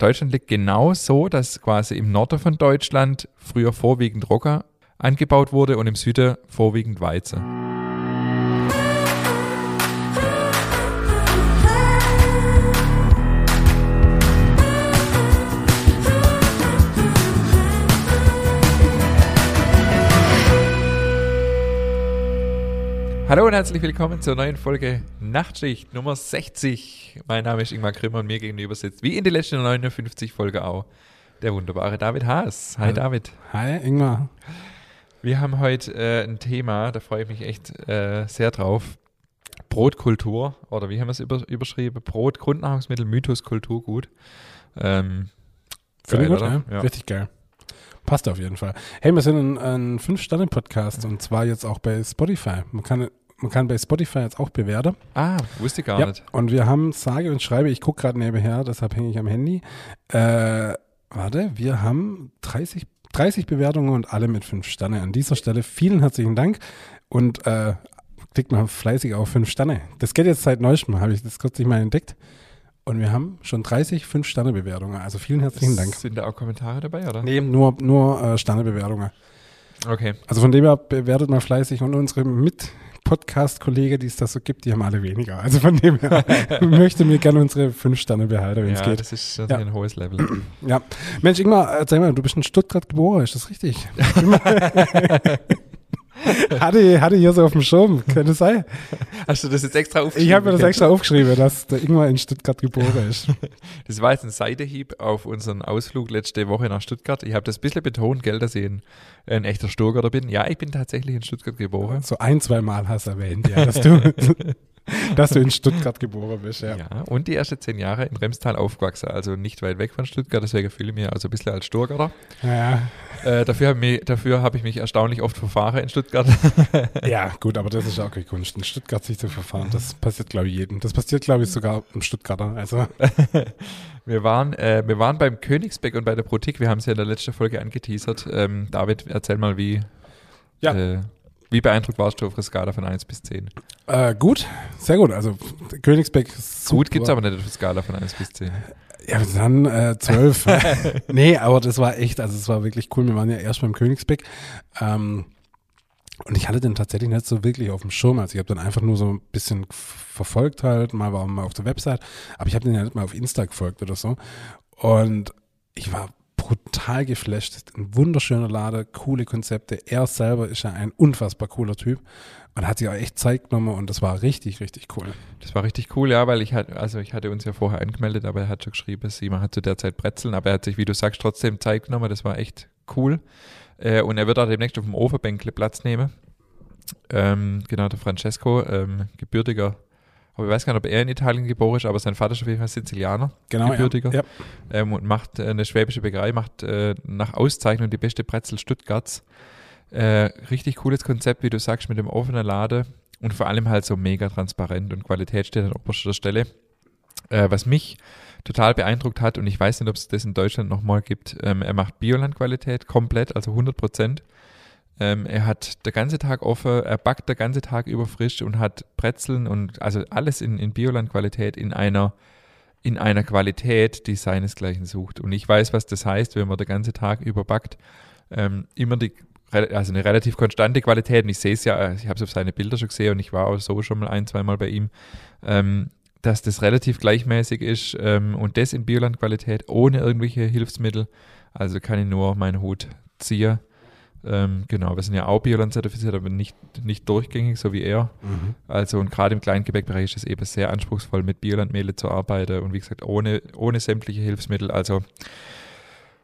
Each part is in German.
Deutschland liegt genau so, dass quasi im Norden von Deutschland früher vorwiegend Roggen angebaut wurde und im Süden vorwiegend Weizen. Hallo und herzlich willkommen zur neuen Folge Nachtschicht Nummer 60. Mein Name ist Ingmar Grimmer und mir gegenüber sitzt, wie in den letzten 59 Folgen auch, der wunderbare David Haas. Hi David. Hi Ingmar. Wir haben heute äh, ein Thema, da freue ich mich echt äh, sehr drauf. Brotkultur oder wie haben wir es über, überschrieben? Brot, Grundnahrungsmittel, Mythos, Kulturgut. Ähm, Finde gut, ja? ja? Richtig geil. Passt auf jeden Fall. Hey, wir sind ein, ein Fünf-Sterne-Podcast und zwar jetzt auch bei Spotify. Man kann man kann bei Spotify jetzt auch bewerten. Ah, wusste ich gar ja, nicht. Und wir haben, sage und schreibe, ich gucke gerade nebenher, deshalb hänge ich am Handy. Äh, warte, wir haben 30, 30 Bewertungen und alle mit fünf Sterne. An dieser Stelle vielen herzlichen Dank und äh, klickt mal fleißig auf fünf Sterne. Das geht jetzt seit neuestem, habe ich das kürzlich mal entdeckt. Und wir haben schon 30 Fünf-Sterne-Bewertungen. Also vielen herzlichen Dank. Sind da auch Kommentare dabei, oder? Nee, nur, nur äh, Sterne-Bewertungen. Okay. Also von dem her bewertet mal fleißig und unsere mit Podcast-Kollegen, die es da so gibt, die haben alle weniger. Also von dem her möchte mir gerne unsere fünf Sterne behalten, wenn es geht. Das ist, das ja. ein hohes Level. Ja. Mensch, Ingmar, erzähl mal, du bist in Stuttgart geboren, ist das richtig? hatte, hatte hier so auf dem Schirm, könnte sein. Hast du das jetzt extra aufgeschrieben? Ich habe mir das extra aufgeschrieben, dass der Ingmar in Stuttgart geboren ist. Das war jetzt ein Seitehieb auf unseren Ausflug letzte Woche nach Stuttgart. Ich habe das ein bisschen betont, gell, dass ich ein, ein echter Stuttgarter bin. Ja, ich bin tatsächlich in Stuttgart geboren. So ein, zwei Mal hast du erwähnt, ja, dass du dass du in Stuttgart geboren bist, ja. Ja, und die ersten zehn Jahre in Remstal aufgewachsen, also nicht weit weg von Stuttgart, deswegen fühle ich mich also ein bisschen als Stuttgarter. Ja. Äh, dafür habe ich, hab ich mich erstaunlich oft verfahren in Stuttgart. ja, gut, aber das ist auch keine Kunst, in Stuttgart sich zu verfahren. Das passiert, glaube ich, jedem. Das passiert, glaube ich, sogar im Stuttgarter. Also. wir, waren, äh, wir waren beim Königsbeck und bei der Protik, wir haben es ja in der letzten Folge angeteasert. Ähm, David, erzähl mal, wie. Ja. Äh, wie beeindruckt warst du auf der Skala von 1 bis 10? Äh, gut, sehr gut. Also Königsbeck ist Gut gibt es aber nicht auf der Skala von 1 bis 10. Ja, dann äh, 12. nee, aber das war echt, also es war wirklich cool. Wir waren ja erst beim Königsbeck. Ähm, und ich hatte den tatsächlich nicht so wirklich auf dem Schirm. Also ich habe dann einfach nur so ein bisschen verfolgt halt, mal war mal auf der Website, aber ich habe den ja nicht mal auf Insta gefolgt oder so. Und ich war brutal geflasht. Ein wunderschöner Lader, coole Konzepte. Er selber ist ja ein unfassbar cooler Typ und hat sich auch echt Zeit genommen und das war richtig, richtig cool. Das war richtig cool, ja, weil ich hatte, also ich hatte uns ja vorher angemeldet, aber er hat schon geschrieben, sie hat zu der Zeit Brezeln, aber er hat sich, wie du sagst, trotzdem Zeit genommen. Das war echt cool. Äh, und er wird auch demnächst auf dem Ofenbänkle Platz nehmen. Ähm, genau, der Francesco, ähm, gebürtiger ich weiß gar nicht, ob er in Italien geboren ist, aber sein Vater ist auf jeden Fall Sizilianer, genau, gebürtiger. Ja. Ähm, und macht äh, eine schwäbische Bäckerei, macht äh, nach Auszeichnung die beste Brezel Stuttgarts. Äh, richtig cooles Konzept, wie du sagst, mit dem offenen Lade und vor allem halt so mega transparent und Qualität steht an oberster Stelle. Äh, was mich total beeindruckt hat und ich weiß nicht, ob es das in Deutschland nochmal gibt, ähm, er macht Biolandqualität komplett, also 100 Prozent. Ähm, er hat den ganzen Tag offen, er backt den ganzen Tag über frisch und hat Brezeln und also alles in, in Bioland-Qualität in einer, in einer Qualität, die seinesgleichen sucht. Und ich weiß, was das heißt, wenn man den ganzen Tag überbackt. Ähm, immer die, also eine relativ konstante Qualität. Und ich sehe es ja, ich habe es auf seine Bilder schon gesehen und ich war auch so schon mal ein, zwei Mal bei ihm. Ähm, dass das relativ gleichmäßig ist ähm, und das in Bioland-Qualität ohne irgendwelche Hilfsmittel. Also kann ich nur meinen Hut ziehen. Ähm, genau, wir sind ja auch Bioland zertifiziert, aber nicht, nicht durchgängig, so wie er. Mhm. Also und gerade im Kleingebäckbereich ist es eben sehr anspruchsvoll, mit Biolandmehle zu arbeiten und wie gesagt, ohne, ohne sämtliche Hilfsmittel. Also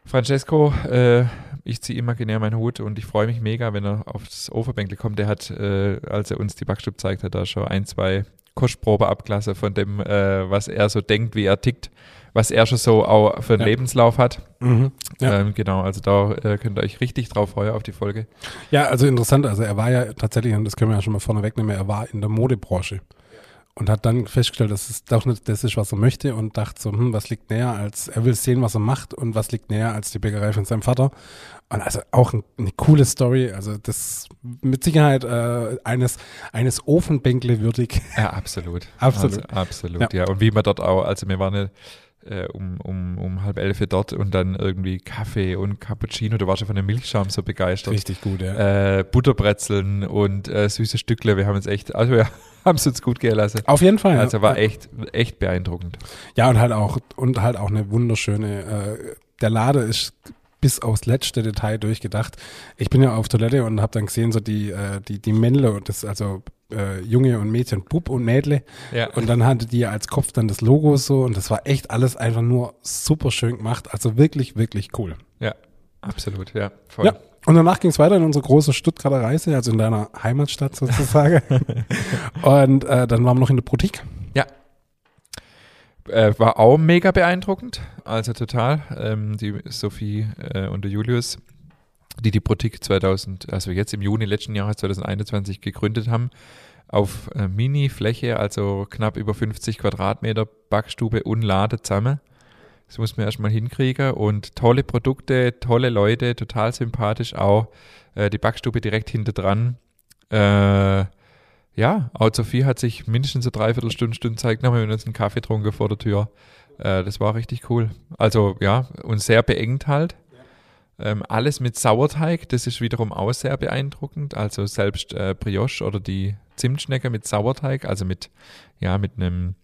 Francesco, äh, ich ziehe imaginär meinen Hut und ich freue mich mega, wenn er aufs Overbänkle kommt. Der hat, äh, als er uns die Backstube zeigt, hat da schon ein, zwei Kostprobe abklasse von dem, äh, was er so denkt, wie er tickt was er schon so auch für einen ja. Lebenslauf hat. Mhm. Ja. Ähm, genau, also da äh, könnt ihr euch richtig drauf freuen auf die Folge. Ja, also interessant, also er war ja tatsächlich, und das können wir ja schon mal vorne wegnehmen, er war in der Modebranche und hat dann festgestellt, dass es doch nicht das ist, was er möchte und dachte so, hm, was liegt näher als, er will sehen, was er macht und was liegt näher als die Bäckerei von seinem Vater. Und also auch ein, eine coole Story, also das mit Sicherheit äh, eines, eines Ofenbänkle würdig. Ja, absolut. absolut. Also, absolut, ja. ja. Und wie man dort auch, also wir waren eine äh, um, um, um halb elf dort und dann irgendwie Kaffee und Cappuccino. Du warst ja von dem Milchschaum so begeistert. Richtig gut, ja. Äh, Butterbrezeln und äh, süße Stückle. Wir haben uns echt, also wir haben es uns gut gehen lassen. Auf jeden Fall. Also ja. war echt, echt beeindruckend. Ja, und halt auch, und halt auch eine wunderschöne, äh, der Lade ist bis aufs letzte Detail durchgedacht. Ich bin ja auf Toilette und habe dann gesehen, so die, äh, die, die Männle und das, also äh, Junge und Mädchen, Bub und Mädle. Ja. Und dann hatte die als Kopf dann das Logo so und das war echt alles einfach nur super schön gemacht. Also wirklich, wirklich cool. Ja, absolut, ja. Voll. Ja. Und danach ging es weiter in unsere große Stuttgarter Reise, also in deiner Heimatstadt sozusagen. und äh, dann waren wir noch in der Boutique. Ja. Äh, war auch mega beeindruckend, also total. Ähm, die Sophie äh, und der Julius, die die Boutique 2000, also jetzt im Juni letzten Jahres 2021 gegründet haben, auf äh, Mini-Fläche, also knapp über 50 Quadratmeter Backstube und Lade zusammen. Das muss man erstmal hinkriegen und tolle Produkte, tolle Leute, total sympathisch auch. Äh, die Backstube direkt hinter dran. Äh, ja, auch Sophie hat sich mindestens so dreiviertel Stunde, Stunde Zeit genommen, wir haben uns einen Kaffee getrunken vor der Tür. Äh, das war richtig cool. Also ja, und sehr beengt halt. Ähm, alles mit Sauerteig, das ist wiederum auch sehr beeindruckend. Also selbst äh, Brioche oder die Zimtschnecke mit Sauerteig, also mit, ja, mit einem,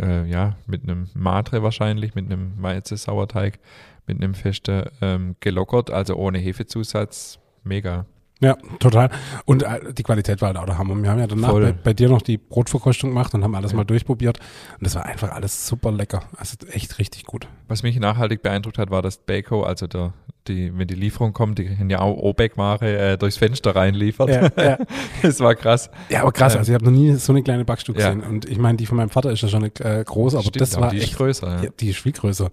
äh, ja, mit einem Matre wahrscheinlich, mit einem Weizen-Sauerteig, mit einem festen ähm, gelockert, also ohne Hefezusatz. Mega. Ja, total. Und äh, die Qualität war halt auch der Hammer. Wir haben ja danach bei, bei dir noch die Brotverkostung gemacht und haben alles Ja. mal durchprobiert. Und das war einfach alles super lecker. Also echt richtig gut. Was mich nachhaltig beeindruckt hat, war, dass Bako, also der, die, wenn die Lieferung kommt, die können ja auch Obeck-Ware äh, durchs Fenster reinliefert. Ja, ja. das war krass. Ja, aber krass, also ich habe noch nie so eine kleine Backstube Ja. gesehen. Und ich meine, die von meinem Vater ist ja schon äh, groß, aber Stimmt, das war die ist echt größer. Ja. Ja, die ist viel größer.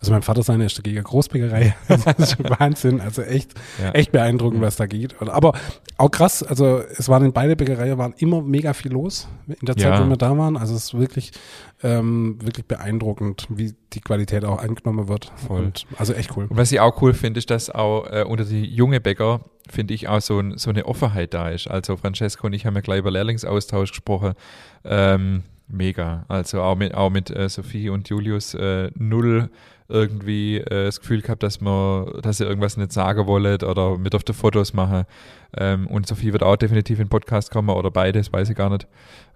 Also mein Vater seine ist dagegen Großbäckerei. Das ist schon Wahnsinn. Also echt, echt beeindruckend, was da geht. Und- Aber auch krass, also es waren in beide Bäckereien waren immer mega viel los in der Zeit, wo wir da waren. Also es ist wirklich, ähm, wirklich beeindruckend, wie die Qualität auch angenommen wird. Voll. Und, also echt cool. Und was ich auch cool finde, ist, dass auch äh, unter die junge Bäcker, finde ich, auch so, ein, so eine Offenheit da ist. Also Francesco und ich haben ja gleich über Lehrlingsaustausch gesprochen. Ähm, mega. Also auch mit, auch mit äh, Sophie und Julius äh, null irgendwie äh, das Gefühl gehabt, dass man, dass ihr irgendwas nicht sagen wollt oder mit auf die Fotos machen. Ähm, und Sophie wird auch definitiv in den Podcast kommen oder beides, weiß ich gar nicht.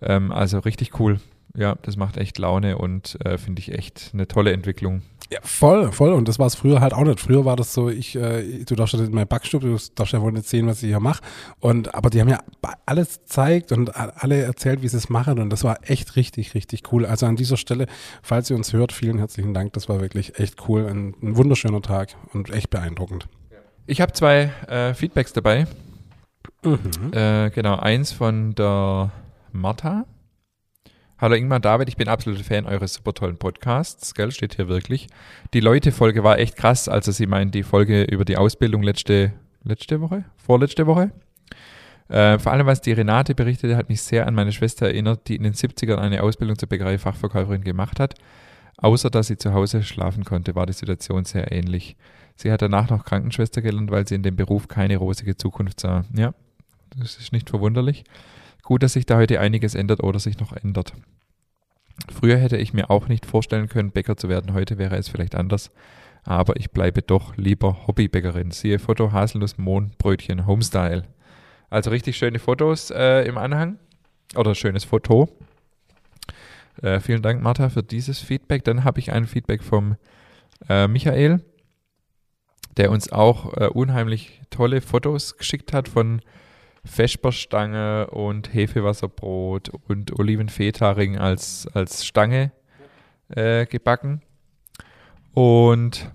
Ähm, also richtig cool. Ja, das macht echt Laune und äh, finde ich echt eine tolle Entwicklung. Ja, voll, voll. Und das war es früher halt auch nicht. Früher war das so, ich, äh, du darfst ja nicht in meine Backstube, du darfst ja wohl nicht sehen, was ich hier mache. Und aber die haben ja alles gezeigt und alle erzählt, wie sie es machen. Und das war echt richtig, richtig cool. Also an dieser Stelle, falls ihr uns hört, vielen herzlichen Dank. Das war wirklich echt cool. Ein, ein wunderschöner Tag und echt beeindruckend. Ich habe zwei äh, Feedbacks dabei. Mhm. Äh, genau, eins von der Martha. Hallo Ingmar David, ich bin absoluter Fan eures super tollen Podcasts, gell, steht hier wirklich. Die Leute-Folge war echt krass, also sie meint die Folge über die Ausbildung letzte, letzte Woche, vorletzte Woche. Äh, vor allem, was die Renate berichtete, hat mich sehr an meine Schwester erinnert, die in den 70ern eine Ausbildung zur Bäckerei-Fachverkäuferin gemacht hat. Außer, dass sie zu Hause schlafen konnte, war die Situation sehr ähnlich. Sie hat danach noch Krankenschwester gelernt, weil sie in dem Beruf keine rosige Zukunft sah. Ja, das ist nicht verwunderlich. Gut, dass sich da heute einiges ändert oder sich noch ändert. Früher hätte ich mir auch nicht vorstellen können, Bäcker zu werden. Heute wäre es vielleicht anders. Aber ich bleibe doch lieber Hobbybäckerin. Siehe Foto Haselnuss Mohnbrötchen Homestyle. Also richtig schöne Fotos äh, im Anhang. Oder schönes Foto. Äh, vielen Dank, Martha, für dieses Feedback. Dann habe ich ein Feedback vom äh, Michael, der uns auch äh, unheimlich tolle Fotos geschickt hat von Vesperstange und Hefewasserbrot und Olivenfetaring als, als Stange äh, gebacken. Und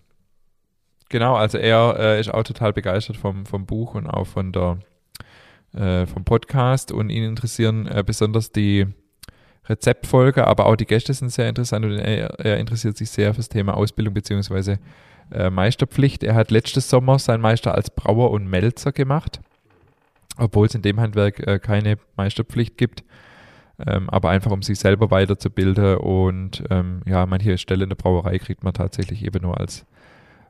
genau, also er äh, ist auch total begeistert vom, vom Buch und auch von der, äh, vom Podcast und ihn interessieren äh, besonders die Rezeptfolge, aber auch die Gäste sind sehr interessant und er, er interessiert sich sehr fürs Thema Ausbildung bzw. Äh, Meisterpflicht. Er hat letztes Sommer seinen Meister als Brauer und Melzer gemacht obwohl es in dem Handwerk äh, keine Meisterpflicht gibt, ähm, aber einfach um sich selber weiterzubilden und ähm, ja, manche Stelle in der Brauerei kriegt man tatsächlich eben nur als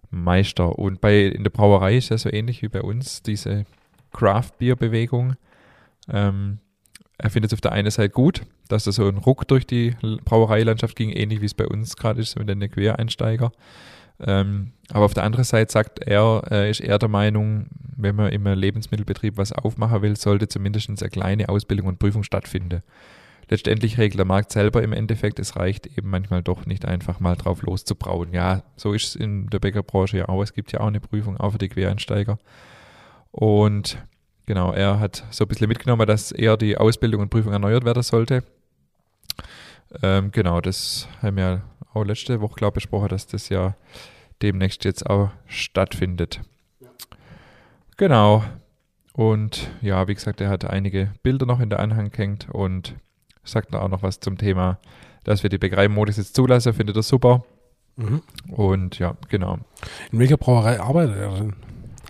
Meister. Und bei in der Brauerei ist ja so ähnlich wie bei uns diese Craft Beer Bewegung. Ähm, er findet es auf der einen Seite gut, dass da so ein Ruck durch die Brauereilandschaft ging, ähnlich wie es bei uns gerade ist mit den Quereinsteiger. Ähm, aber auf der anderen Seite sagt er, äh, ist er der Meinung, wenn man im Lebensmittelbetrieb was aufmachen will, sollte zumindest eine kleine Ausbildung und Prüfung stattfinden. Letztendlich regelt der Markt selber im Endeffekt, es reicht eben manchmal doch nicht einfach mal drauf loszubrauen. Ja, so ist es in der Bäckerbranche ja auch. Es gibt ja auch eine Prüfung, auch für die Quereinsteiger. Und genau, er hat so ein bisschen mitgenommen, dass eher die Ausbildung und Prüfung erneuert werden sollte. Ähm, genau, das haben wir auch letzte Woche, glaube ich, besprochen, dass das ja demnächst jetzt auch stattfindet. Ja. Genau. Und ja, wie gesagt, er hat einige Bilder noch in der Anhang gehängt und sagt da auch noch was zum Thema, dass wir die Bäckereimodus jetzt zulassen, findet er super. Mhm. Und ja, genau. In welcher Brauerei arbeitet er denn?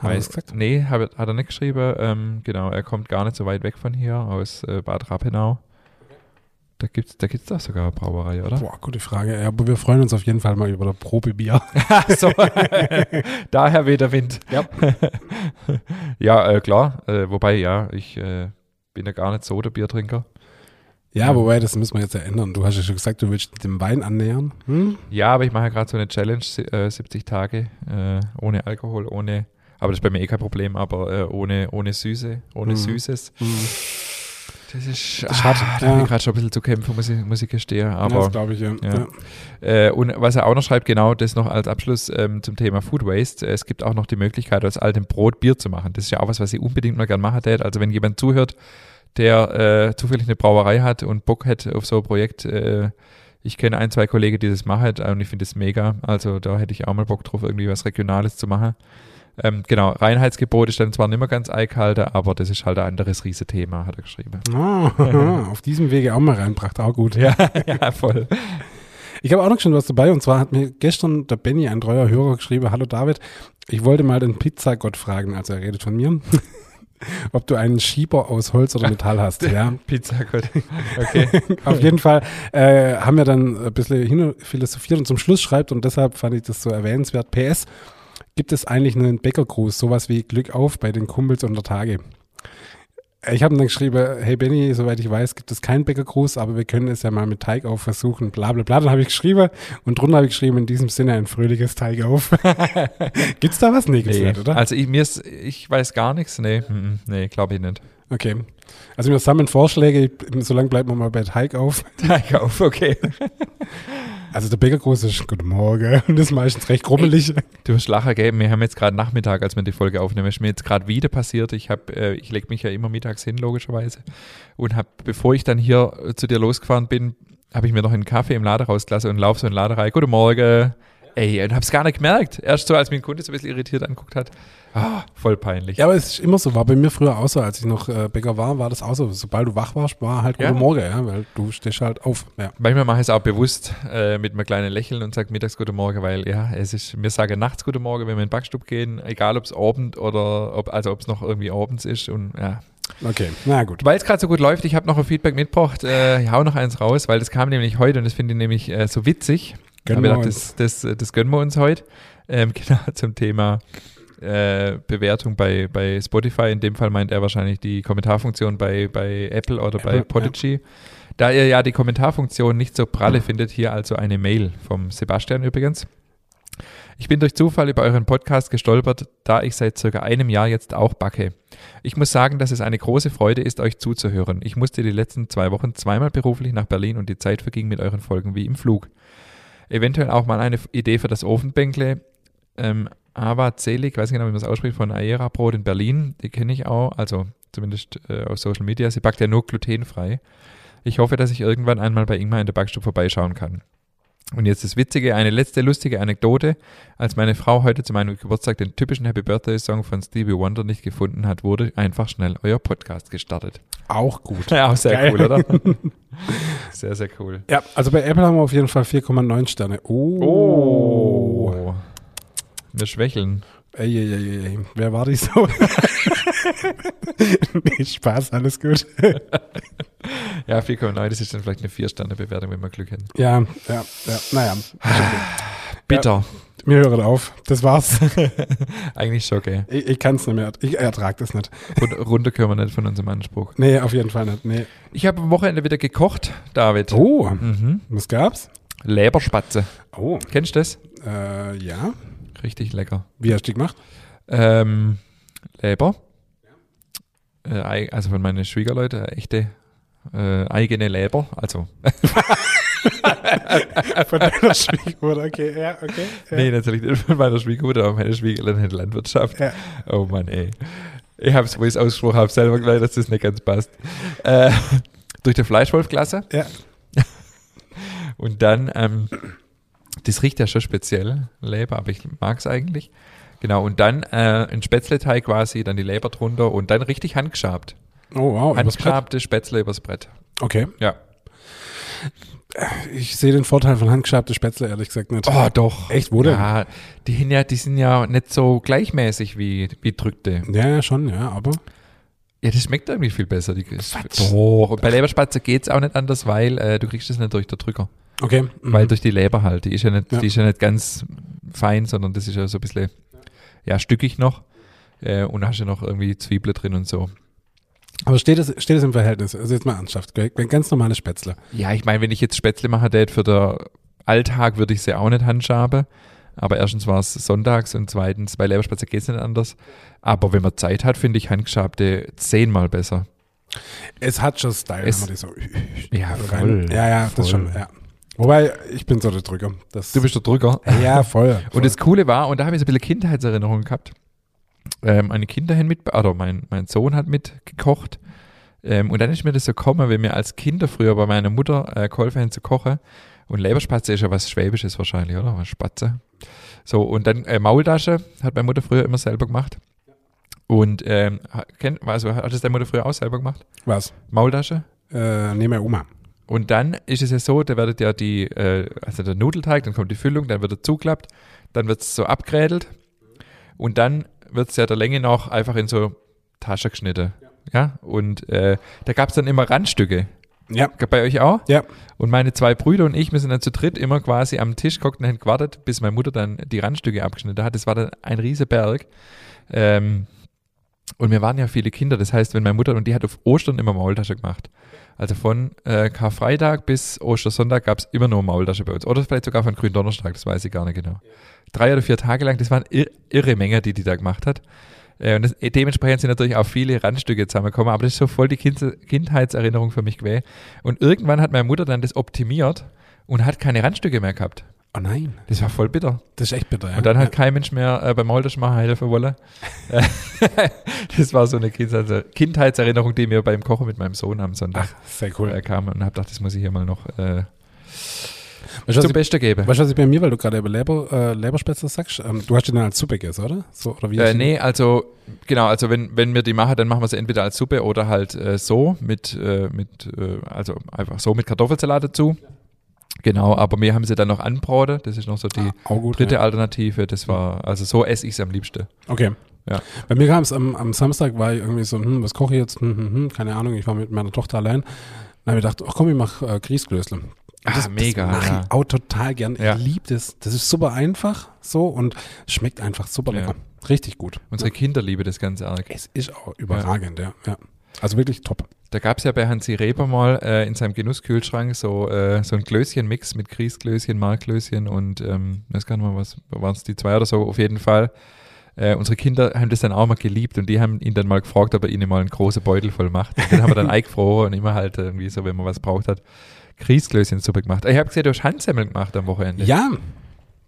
Hat er gesagt? Nee, hat, hat, er nicht geschrieben. Ähm, genau, er kommt gar nicht so weit weg von hier, aus äh, Bad Rappenau. Da gibt es da gibt's doch sogar eine Brauerei, oder? Boah, gute Frage. Ja, aber wir freuen uns auf jeden Fall mal über das Probebier. so. Daher weht der Wind. Ja, ja äh, klar. Äh, wobei, ja, ich äh, bin ja gar nicht so der Biertrinker. Ja, wobei, das müssen wir jetzt ja ändern. Du hast ja schon gesagt, du willst dem Wein annähern. Hm? Ja, aber ich mache ja gerade so eine Challenge, äh, 70 Tage äh, ohne Alkohol, ohne, aber das ist bei mir eh kein Problem, aber äh, ohne, ohne Süße, ohne hm. Süßes. Hm. Das ist, das ah, da habe ich gerade schon ein bisschen zu kämpfen, muss ich, muss ich gestehen. Aber, das glaube ich, ja. ja. ja. Äh, und was er auch noch schreibt, genau das noch als Abschluss ähm, zum Thema Food Waste. Es gibt auch noch die Möglichkeit, aus altem Brot Bier zu machen. Das ist ja auch was, was ich unbedingt mal gerne machen hätte. Also wenn jemand zuhört, der äh, zufällig eine Brauerei hat und Bock hat auf so ein Projekt. Äh, ich kenne ein, zwei Kollegen, die das machen und ich finde das mega. Also da hätte ich auch mal Bock drauf, irgendwie was Regionales zu machen. Ähm, genau, Reinheitsgebot ist dann zwar nicht mehr ganz eikalter, aber das ist halt ein anderes Riesenthema, hat er geschrieben. Oh, auf diesem Wege auch mal reinbracht, auch gut. ja, ja, voll. Ich habe auch noch schon was dabei und zwar hat mir gestern der Benny, ein treuer Hörer, geschrieben, hallo David, ich wollte mal den Pizzagott fragen, also er redet von mir. ob du einen Schieber aus Holz oder Metall hast. ja. Pizza, gut. Okay. Auf jeden Fall äh, haben wir dann ein bisschen hin philosophiert und zum Schluss schreibt, und deshalb fand ich das so erwähnenswert, PS, gibt es eigentlich einen Bäckergruß, sowas wie Glück auf bei den Kumpels unter Tage? Ich habe dann geschrieben, hey Benny, soweit ich weiß, gibt es keinen Bäckergruß, aber wir können es ja mal mit Teig auf versuchen, bla bla bla. Dann habe ich geschrieben und drunter habe ich geschrieben, in diesem Sinne ein fröhliches Teig auf. gibt es da was? Nee, nee. Nicht, oder? Also ich, mir ist, ich weiß gar nichts. Nee, nee, glaube ich nicht. Okay. Also wir sammeln Vorschläge, solange bleibt man mal bei Teig auf. Teig auf, okay. Also der Bäckergruß ist Guten Morgen und ist meistens recht grummelig. Du hast Lacher gegeben. Wir haben jetzt gerade Nachmittag, als wir die Folge aufnehmen, ist mir jetzt gerade wieder passiert. Ich habe, äh, ich lege mich ja immer mittags hin, logischerweise. Und habe, bevor ich dann hier äh, zu dir losgefahren bin, habe ich mir noch einen Kaffee im Lader rausgelassen und laufe so in Laderei. Guten Morgen. Ey, und hab's gar nicht gemerkt. Erst so, als mich ein Kunde so ein bisschen irritiert anguckt hat. Ah, voll peinlich. Ja, aber es ist immer so. War bei mir früher auch so, als ich noch äh, Bäcker war, war das auch so. Sobald du wach warst, war halt Guten ja. Morgen, ja, weil du stehst halt auf. Ja. Manchmal mache ich es auch bewusst äh, mit einem kleinen Lächeln und sage mittags Guten Morgen, weil ja, es ist, mir sage nachts Guten Morgen, wenn wir in den Backstub gehen, egal ob es Abend oder ob, also ob es noch irgendwie abends ist und ja. Okay, na gut. Weil es gerade so gut läuft, ich habe noch ein Feedback mitgebracht. Äh, ich hau noch eins raus, weil das kam nämlich heute und das finde ich nämlich äh, so witzig. Gönnen wir gedacht, das, das, das gönnen wir uns heute. Ähm, genau, zum Thema äh, Bewertung bei, bei Spotify. In dem Fall meint er wahrscheinlich die Kommentarfunktion bei, bei Apple oder Apple, bei Podigy. Ja. Da ihr ja die Kommentarfunktion nicht so pralle findet, hier also eine Mail vom Sebastian übrigens. Ich bin durch Zufall über euren Podcast gestolpert, da ich seit circa einem Jahr jetzt auch backe. Ich muss sagen, dass es eine große Freude ist, euch zuzuhören. Ich musste die letzten zwei Wochen zweimal beruflich nach Berlin und die Zeit verging mit euren Folgen wie im Flug. Eventuell auch mal eine Idee für das Ofenbänkle. Ähm, Ava Zelig, weiß nicht genau, wie man das ausspricht, von Aera Brot in Berlin. Die kenne ich auch, also zumindest äh, aus Social Media. Sie backt ja nur glutenfrei. Ich hoffe, dass ich irgendwann einmal bei Ingmar in der Backstube vorbeischauen kann. Und jetzt das Witzige, eine letzte lustige Anekdote. Als meine Frau heute zu meinem Geburtstag den typischen Happy Birthday Song von Stevie Wonder nicht gefunden hat, wurde einfach schnell euer Podcast gestartet. Auch gut. Ja, auch sehr Geil. cool, oder? sehr, sehr cool. Ja, also bei Apple haben wir auf jeden Fall 4,9 Sterne. Oh. oh. Wir schwächeln. Ey, ey, ey, ey. Wer war die so? nee, Spaß, alles gut. Ja, 4,9, das ist dann vielleicht eine 4-Sterne-Bewertung, wenn wir Glück hätten. Ja, ja, ja, naja. Bitter. Mir hören auf. Das war's. Eigentlich schon, okay. Ich, ich kann's nicht mehr. Ich ertrag das nicht. Rund, runter können wir nicht von unserem Anspruch. Nee, auf jeden Fall nicht. Nee. Ich habe am Wochenende wieder gekocht, David. Oh, Mhm. was gab's? Leberspatze. Oh, Kennst du das? äh, ja. Richtig lecker. Wie hast du die gemacht? Ähm, Leber. Äh, also von meinen Schwiegerleuten, echte äh, eigene Leber. Also, Von deiner Schwiegermutter, okay, ja, okay. Ja. nee, natürlich nicht von meiner Schwiegermutter, aber meine Schwiegerlein hat Landwirtschaft. Ja. Oh Mann, ey. Ich habe es, wo ich es ausgesprochen habe, selber gemerkt, dass das nicht ganz passt. Äh, durch die Fleischwolfklasse. Ja. Und dann, ähm, das riecht ja schon speziell, Leber, aber ich mag es eigentlich. Genau, und dann äh, ein Spätzleteig quasi, dann die Leber drunter und dann richtig handgeschabt. Oh, wow. Handgeschabte Spätzle übers Brett. Okay. Ja. Ich sehe den Vorteil von handgeschabte Spätzle ehrlich gesagt nicht. Oh, doch. Echt, wo denn? Ja, die, sind ja, die sind ja nicht so gleichmäßig wie, wie drückte. Ja, ja, schon, ja, aber. Ja, das schmeckt irgendwie viel besser. Die, Was? doch. Und bei Leberspatze geht's auch nicht anders, weil äh, du kriegst das nicht durch den Drücker. Okay. mhm. Weil durch die Leber halt. Die ist ja nicht, Ja. die ist ja nicht ganz fein, sondern das ist ja so ein bisschen, ja, stückig noch. Äh, und hast du noch irgendwie Zwiebeln drin und so. Aber steht es, steht es im Verhältnis? Also jetzt mal ernsthaft, ganz normales Spätzle. Ja, ich meine, wenn ich jetzt Spätzle mache, tät für den Alltag würde ich sie auch nicht handschaben. Aber erstens war es sonntags und zweitens bei Leberspatze geht's nicht anders. Aber wenn man Zeit hat, finde ich handgeschabte zehnmal besser. Es hat schon Style, Es- wenn man die so Ja, rein. Ja, ja, das schon, ja. Wobei, ich bin so der Drücker. Das, Du bist der Drücker. ja, voll. voll. Und das Coole war, und da habe ich so ein bisschen Kindheitserinnerungen gehabt. Ähm, meine Kinder haben mit, oder mein, mein Sohn hat mitgekocht. Ähm, und dann ist mir das so gekommen, wenn wir als Kinder früher bei meiner Mutter äh, geholfen haben zu kochen. Und Leberspatze ist ja was Schwäbisches wahrscheinlich, oder? Was Spatze. So, und dann äh, Maultasche hat meine Mutter früher immer selber gemacht. Und, ähm, kennt, also hat das deine Mutter früher auch selber gemacht? Was? Maultasche? Äh, nee, meine Oma. Und dann ist es ja so, da werdet ja die, äh, also der Nudelteig, dann kommt die Füllung, dann wird er zuklappt, dann wird es so abgrädelt und dann wird es ja der Länge nach einfach in so Tasche geschnitten. Ja, und äh, da gab es dann immer Randstücke. Ja. Bei euch auch? Ja. Und meine zwei Brüder und ich, wir sind dann zu dritt immer quasi am Tisch geguckt und haben gewartet, bis meine Mutter dann die Randstücke abgeschnitten hat. Das war dann ein riesiger Berg. Ähm, und wir waren ja viele Kinder. Das heißt, wenn meine Mutter, und die hat auf Ostern immer Maultasche gemacht. Also von äh, Karfreitag bis Ostersonntag gab es immer nur Maultasche bei uns. Oder vielleicht sogar von Gründonnerstag, das weiß ich gar nicht genau. Drei oder vier Tage lang, das waren ir irre Menge, die die da gemacht hat. Äh, und das, dementsprechend sind natürlich auch viele Randstücke zusammengekommen, aber das ist so voll die kind Kindheitserinnerung für mich gewesen. Und irgendwann hat meine Mutter dann das optimiert und hat keine Randstücke mehr gehabt. Oh nein, Das war voll bitter. das ist echt bitter, ja. Und dann hat kein Mensch mehr äh, beim machen helfen wollen. Äh, das war so eine Kindheits Kindheitserinnerung, die mir beim Kochen mit meinem Sohn am Sonntag Ach, sehr äh, cool. kam und habe gedacht, das muss ich hier mal noch äh, Weißt zum Besten geben. weißt du, was ich bei mir, weil du gerade über Leber, äh, Leberspätzle sagst, ähm, du hast die dann als Suppe gegessen, oder? So, oder wie Äh, nee, also genau, also wenn, wenn wir die machen, dann machen wir sie entweder als Suppe oder halt äh, so mit, äh, mit äh, also einfach so mit Kartoffelsalat dazu. Genau, aber wir haben sie dann noch anbraten. Das ist noch so die Ah, gut, dritte ja. Alternative. Das war, also so esse ich es am liebsten. Okay. Ja. Bei mir kam es am, am Samstag, war ich irgendwie so, hm, was koche ich jetzt? Hm, hm, hm, keine Ahnung, ich war mit meiner Tochter allein. Dann habe ich gedacht, ach komm, ich mache äh, Grießklößle. Ah, das, mega, Das mache ja. ich auch total gern. Ja. Ich liebe das. Das ist super einfach so und schmeckt einfach super lecker. Richtig gut. Unsere Kinder lieben das ganz arg. Es ist auch überragend, ja. ja. Also wirklich top. Da gab es ja bei Hansi Reber mal äh, in seinem Genusskühlschrank so, äh, so ein Glöschen-Mix mit Grießklößchen, Markklößchen und ähm, ich weiß gar nicht mal, was waren es die zwei oder so, auf jeden Fall. Äh, unsere Kinder haben das dann auch mal geliebt und die haben ihn dann mal gefragt, ob er ihnen mal einen großen Beutel voll macht. Und den haben wir dann eingefroren und immer halt irgendwie so, wenn man was braucht hat, Grießklößchensuppe gemacht. Ich habe gesehen, du hast Handsemmel gemacht am Wochenende. Ja,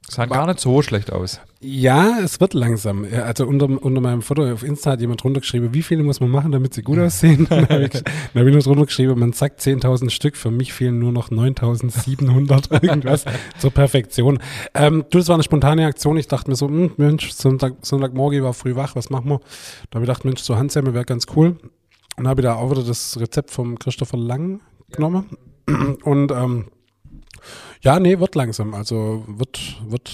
Sah gar nicht so schlecht aus. ja, es wird langsam. Also unter, unter meinem Foto auf Insta hat jemand drunter geschrieben, wie viele muss man machen, damit sie gut aussehen. Dann habe ich, dann hab ich nur drunter geschrieben, man sagt 10.000 Stück, für mich fehlen nur noch 9.700 irgendwas zur Perfektion. Ähm, du, das war eine spontane Aktion. Ich dachte mir so, hm, Mensch, Sonntag, Sonntagmorgen ich war früh wach, was machen wir? Da habe ich gedacht, Mensch, so Handsemmel wäre ganz cool. Und habe ich da auch wieder das Rezept vom Christopher Lang genommen. Und ähm, ja, nee, wird langsam. Also wird, wird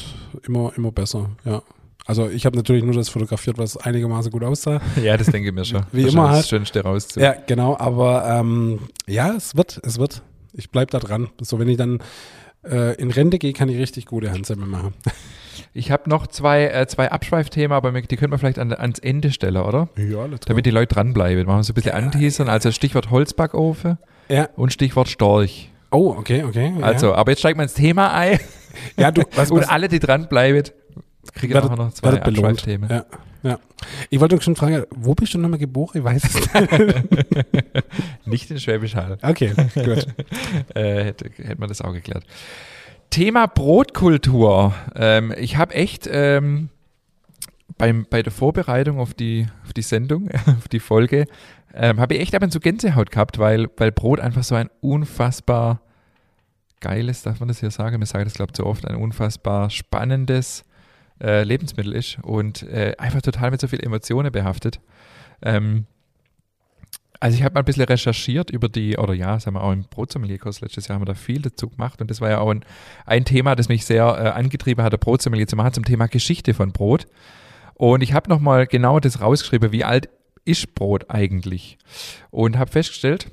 immer, immer besser, ja. Also ich habe natürlich nur das fotografiert, was einigermaßen gut aussah. Ja, das denke ich mir schon. Wie Das immer Das halt. Schönste rauszu. Ja, genau, aber ähm, ja, es wird, es wird. Ich bleib da dran. So, wenn ich dann äh, in Rente gehe, kann ich richtig gute Handsemmel machen. Ich habe noch zwei, äh, zwei Abschweifthemen, aber die können wir vielleicht an, ans Ende stellen, oder? Ja, let's Damit die Leute dranbleiben. Machen wir so ein bisschen Ja, anteasern. Also Stichwort Holzbackofen Ja. und Stichwort Storch. Oh, okay, okay. Also, aber jetzt steigen wir ins Thema ein. ja, du, was, und was alle, die dranbleiben, kriegen werdet- nachher noch zwei. Abschweifthemen. Ja, ja. Ich wollte schon fragen, wo bist du nochmal geboren? Ich weiß es nicht. Nicht in Schwäbisch Hall. Okay, gut. äh, hätte, hätte man das auch geklärt. Thema Brotkultur. Ähm, ich habe echt ähm, beim, bei der Vorbereitung auf die, auf die Sendung, auf die Folge, ähm, habe ich echt ab und zu Gänsehaut gehabt, weil, weil Brot einfach so ein unfassbar geiles, darf man das hier sagen? Wir sagen das, glaube ich, zu oft, ein unfassbar spannendes äh, Lebensmittel ist und äh, einfach total mit so viel Emotionen behaftet. Ähm, also ich habe mal ein bisschen recherchiert über die, oder ja, das haben wir auch im Brotsommelier-Kurs letztes Jahr haben wir da viel dazu gemacht und das war ja auch ein, ein Thema, das mich sehr äh, angetrieben hat, der Brotsommelier zu machen, zum Thema Geschichte von Brot. Und ich habe nochmal genau das rausgeschrieben, wie alt ist Brot eigentlich? Und habe festgestellt,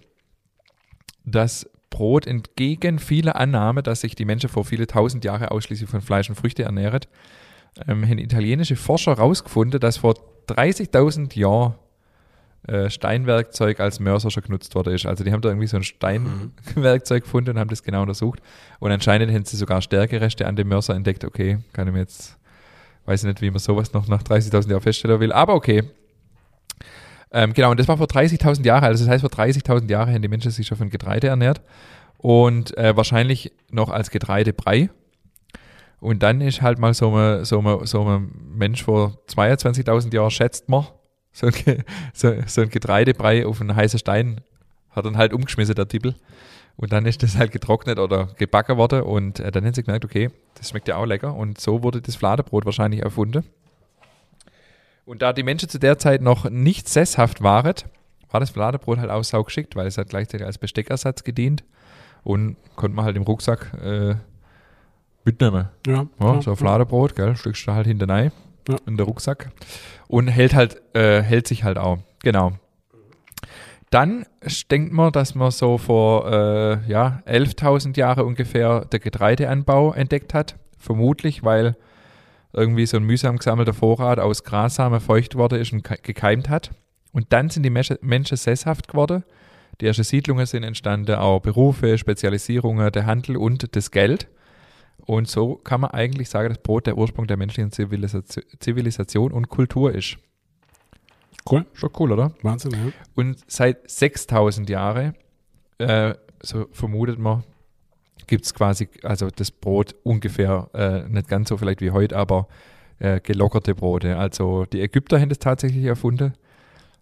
dass Brot entgegen vieler Annahmen, dass sich die Menschen vor viele tausend Jahre ausschließlich von Fleisch und Früchte ernähren, ähm, haben italienische Forscher herausgefunden, dass vor 30.000 Jahren äh, Steinwerkzeug als Mörser schon genutzt worden ist. Also die haben da irgendwie so ein Steinwerkzeug gefunden und haben das genau untersucht. Und anscheinend haben sie sogar Stärkereste an dem Mörser entdeckt. Okay, kann ich mir jetzt, weiß ich nicht, wie man sowas noch nach 30.000 Jahren feststellen will, aber okay. Ähm, genau, und das war vor 30.000 Jahren. Also das heißt, vor 30.000 Jahren haben die Menschen sich schon von Getreide ernährt und äh, wahrscheinlich noch als Getreidebrei. Und dann ist halt mal so ein, so ein, so ein Mensch vor 22.000 Jahren, schätzt man, so ein, so, so ein Getreidebrei auf einen heißen Stein hat dann halt umgeschmissen, der Tippel. Und dann ist das halt getrocknet oder gebacken worden und äh, dann haben sie gemerkt, okay, das schmeckt ja auch lecker. Und so wurde das Fladenbrot wahrscheinlich erfunden. Und da die Menschen zu der Zeit noch nicht sesshaft waren, war das Fladenbrot halt auch saugeschickt, weil es hat gleichzeitig als Besteckersatz gedient und konnte man halt im Rucksack äh, mitnehmen. Ja, Ja, so ein Fladenbrot, gell, stückst du halt hinten rein Ja. in der Rucksack und hält halt, äh, hält sich halt auch. Genau. Dann denkt man, dass man so vor äh, ja, 11.000 Jahre ungefähr der Getreideanbau entdeckt hat. Vermutlich, weil irgendwie so ein mühsam gesammelter Vorrat aus Grassamen feucht worden ist und ke- gekeimt hat. Und dann sind die Menschen sesshaft geworden. Die ersten Siedlungen sind entstanden, auch Berufe, Spezialisierungen, der Handel und das Geld. Und so kann man eigentlich sagen, dass Brot der Ursprung der menschlichen Zivilisation, Zivilisation und Kultur ist. Cool. Schon cool, oder? Wahnsinn, ja. Und seit 6000 Jahren, äh, so vermutet man, gibt es quasi, also das Brot ungefähr, äh, nicht ganz so vielleicht wie heute, aber äh, gelockerte Brote. Also die Ägypter haben das tatsächlich erfunden.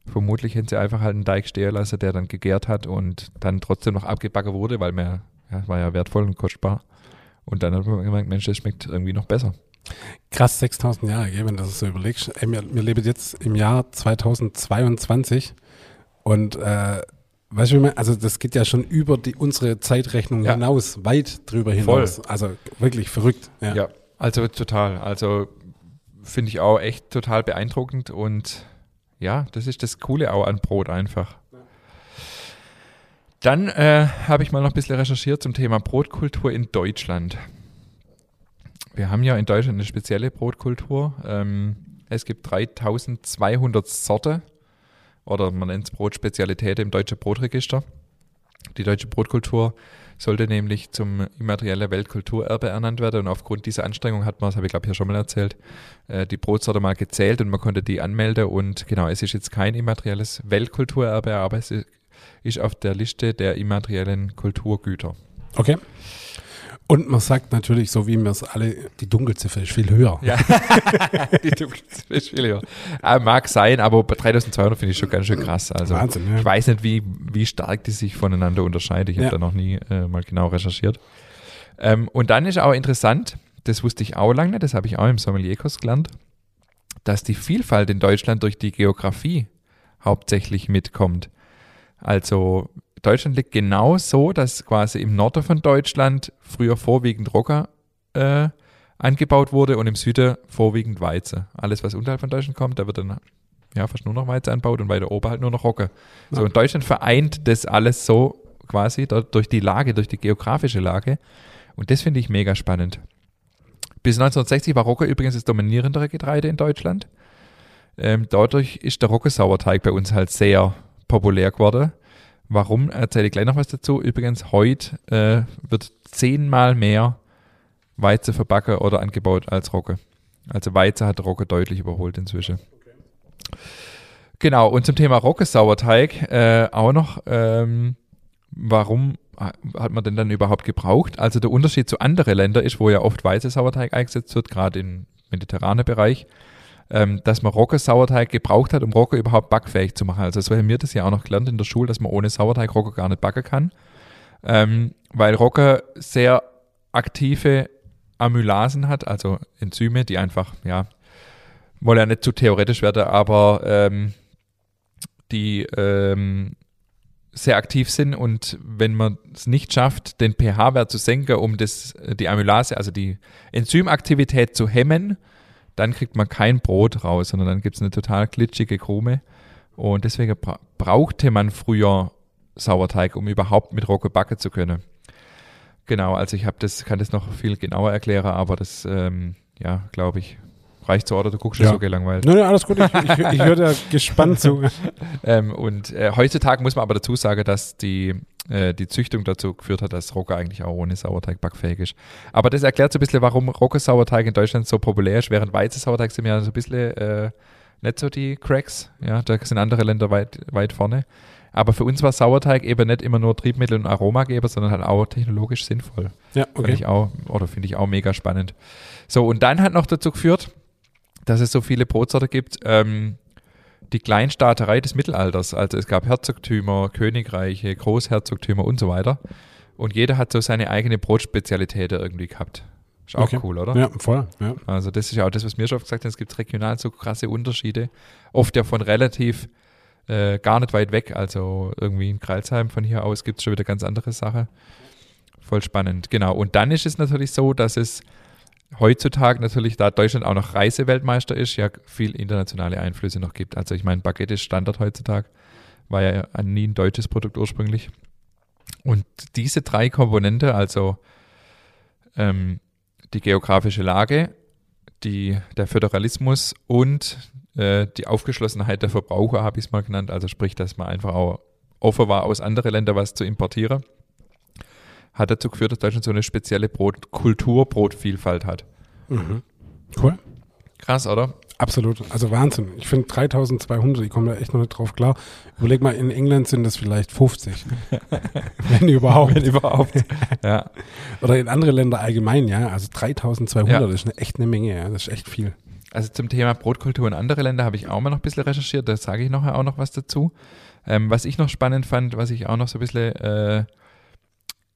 Vermutlich hätten sie einfach halt einen Teig stehen lassen, der dann gegärt hat und dann trotzdem noch abgebacken wurde, weil mehr, ja, war ja wertvoll und kostbar. Und dann hat man gemerkt, Mensch, das schmeckt irgendwie noch besser. Krass, 6000 Jahre, wenn du das so überlegst. Wir, wir leben jetzt im Jahr 2022 und äh, weißt du, wie man, also das geht ja schon über die, unsere Zeitrechnung Ja. hinaus, weit drüber hinaus. Also wirklich verrückt. Ja. Ja, also total. Also finde ich auch echt total beeindruckend und ja, das ist das Coole auch an Brot einfach. Dann äh, habe ich mal noch ein bisschen recherchiert zum Thema Brotkultur in Deutschland. Wir haben ja in Deutschland eine spezielle Brotkultur. Ähm, es gibt 3200 Sorte oder man nennt es Brotspezialitäten im deutschen Brotregister. Die deutsche Brotkultur sollte nämlich zum immateriellen Weltkulturerbe ernannt werden und aufgrund dieser Anstrengung hat man, das habe ich glaube ich ja schon mal erzählt, äh, die Brotsorte mal gezählt und man konnte die anmelden und genau, es ist jetzt kein immaterielles Weltkulturerbe, aber es ist auf der Liste der immateriellen Kulturgüter. Okay. Und man sagt natürlich, so wie wir es alle, die Dunkelziffer ist viel höher. Ja, die Dunkelziffer ist viel höher. Äh, mag sein, aber bei 3200 finde ich schon ganz schön krass. Also Wahnsinn, ja. ich weiß nicht, wie, wie stark die sich voneinander unterscheiden. Ich habe Ja. da noch nie äh, mal genau recherchiert. Ähm, und dann ist auch interessant, das wusste ich auch lange das habe ich auch im Sommelierkurs gelernt, dass die Vielfalt in Deutschland durch die Geografie hauptsächlich mitkommt. Also Deutschland liegt genau so, dass quasi im Norden von Deutschland früher vorwiegend Rocker äh, angebaut wurde und im Süden vorwiegend Weizen. Alles, was unterhalb von Deutschland kommt, da wird dann ja fast nur noch Weizen anbaut und weiter oben halt nur noch. So, Ja. und Deutschland vereint das alles so quasi durch die Lage, durch die geografische Lage. Und das finde ich mega spannend. Bis 1960 war Rogge übrigens das dominierendere Getreide in Deutschland. Ähm, dadurch ist der Rogge-Sauerteig bei uns halt sehr populär geworden. Warum? Erzähle ich gleich noch was dazu. Übrigens, heute äh, wird zehnmal mehr Weizen verbacken oder angebaut als Rogge. Also Weizen hat Rogge deutlich überholt inzwischen. Genau, und zum Thema Rogge-Sauerteig äh, auch noch, ähm, warum ha- hat man denn dann überhaupt gebraucht? Also der Unterschied zu anderen Ländern ist, wo ja oft Weizen-Sauerteig eingesetzt wird, gerade im mediterranen Bereich, ähm, dass man Rogge-Sauerteig gebraucht hat, um Rogge überhaupt backfähig zu machen. Also so haben wir das ja auch noch gelernt in der Schule, dass man ohne Sauerteig Rogge gar nicht backen kann, ähm, weil Rogge sehr aktive Amylasen hat, also Enzyme, die einfach, ja, wollen ja nicht zu theoretisch werden, aber ähm, die ähm, sehr aktiv sind und wenn man es nicht schafft, den pH-Wert zu senken, um das, die Amylase, also die Enzymaktivität zu hemmen, dann kriegt man kein Brot raus, sondern dann gibt es eine total glitschige Krume. Und deswegen bra brauchte man früher Sauerteig, um überhaupt mit Rogge backen zu können. Genau, also ich habe das, kann das noch viel genauer erklären, aber das, ähm, ja, glaube ich, reicht so oder du guckst schon Ja. so gelangweilt. Nein, nein, alles gut. Ich, ich, ich höre da gespannt zu. Ähm, und äh, heutzutage muss man aber dazu sagen, dass die, äh, die Züchtung dazu geführt hat, dass Rogge eigentlich auch ohne Sauerteig backfähig ist. Aber das erklärt so ein bisschen, warum Rogge-Sauerteig in Deutschland so populär ist, während Weizensauerteig sind ja so ein bisschen äh, nicht so die Cracks. Ja, da sind andere Länder weit, weit vorne. Aber für uns war Sauerteig eben nicht immer nur Triebmittel und Aromageber, sondern halt auch technologisch sinnvoll. Ja, Finde okay. ich auch, oder finde ich auch mega spannend. So, und dann hat noch dazu geführt, dass es so viele Brotsorte gibt, ähm, die Kleinstaaterei des Mittelalters. Also es gab Herzogtümer, Königreiche, Großherzogtümer und so weiter. Und jeder hat so seine eigene Brotspezialität irgendwie gehabt. Ist auch Okay. cool, oder? Ja, voll. Ja. Also das ist ja auch das, was mir schon gesagt haben, es gibt regional so krasse Unterschiede. Oft ja von relativ äh, gar nicht weit weg. Also irgendwie in Kreilsheim von hier aus gibt es schon wieder ganz andere Sachen. Voll spannend, genau. Und dann ist es natürlich so, dass es heutzutage natürlich, da Deutschland auch noch Reiseweltmeister ist, ja viel internationale Einflüsse noch gibt. Also ich meine, Baguette ist Standard heutzutage, war ja nie ein deutsches Produkt ursprünglich. Und diese drei Komponente, also ähm, die geografische Lage, die, der Föderalismus und äh, die Aufgeschlossenheit der Verbraucher, habe ich es mal genannt. Also sprich, dass man einfach auch offen war, aus anderen Ländern was zu importieren, hat dazu geführt, dass Deutschland so eine spezielle Brotkultur, Brotvielfalt hat. Mhm. Cool. Krass, oder? Absolut. Also Wahnsinn. Ich finde 3200, ich komme da echt noch nicht drauf klar. Überleg mal, in England sind das vielleicht 50. Wenn überhaupt. Wenn überhaupt. ja. Oder in andere Länder allgemein, ja. Also 3200 Ja. das ist eine, echt eine Menge, ja. Das ist echt viel. Also zum Thema Brotkultur in andere Länder habe ich auch mal noch ein bisschen recherchiert, da sage ich nachher auch noch was dazu. Ähm, was ich noch spannend fand, was ich auch noch so ein bisschen äh,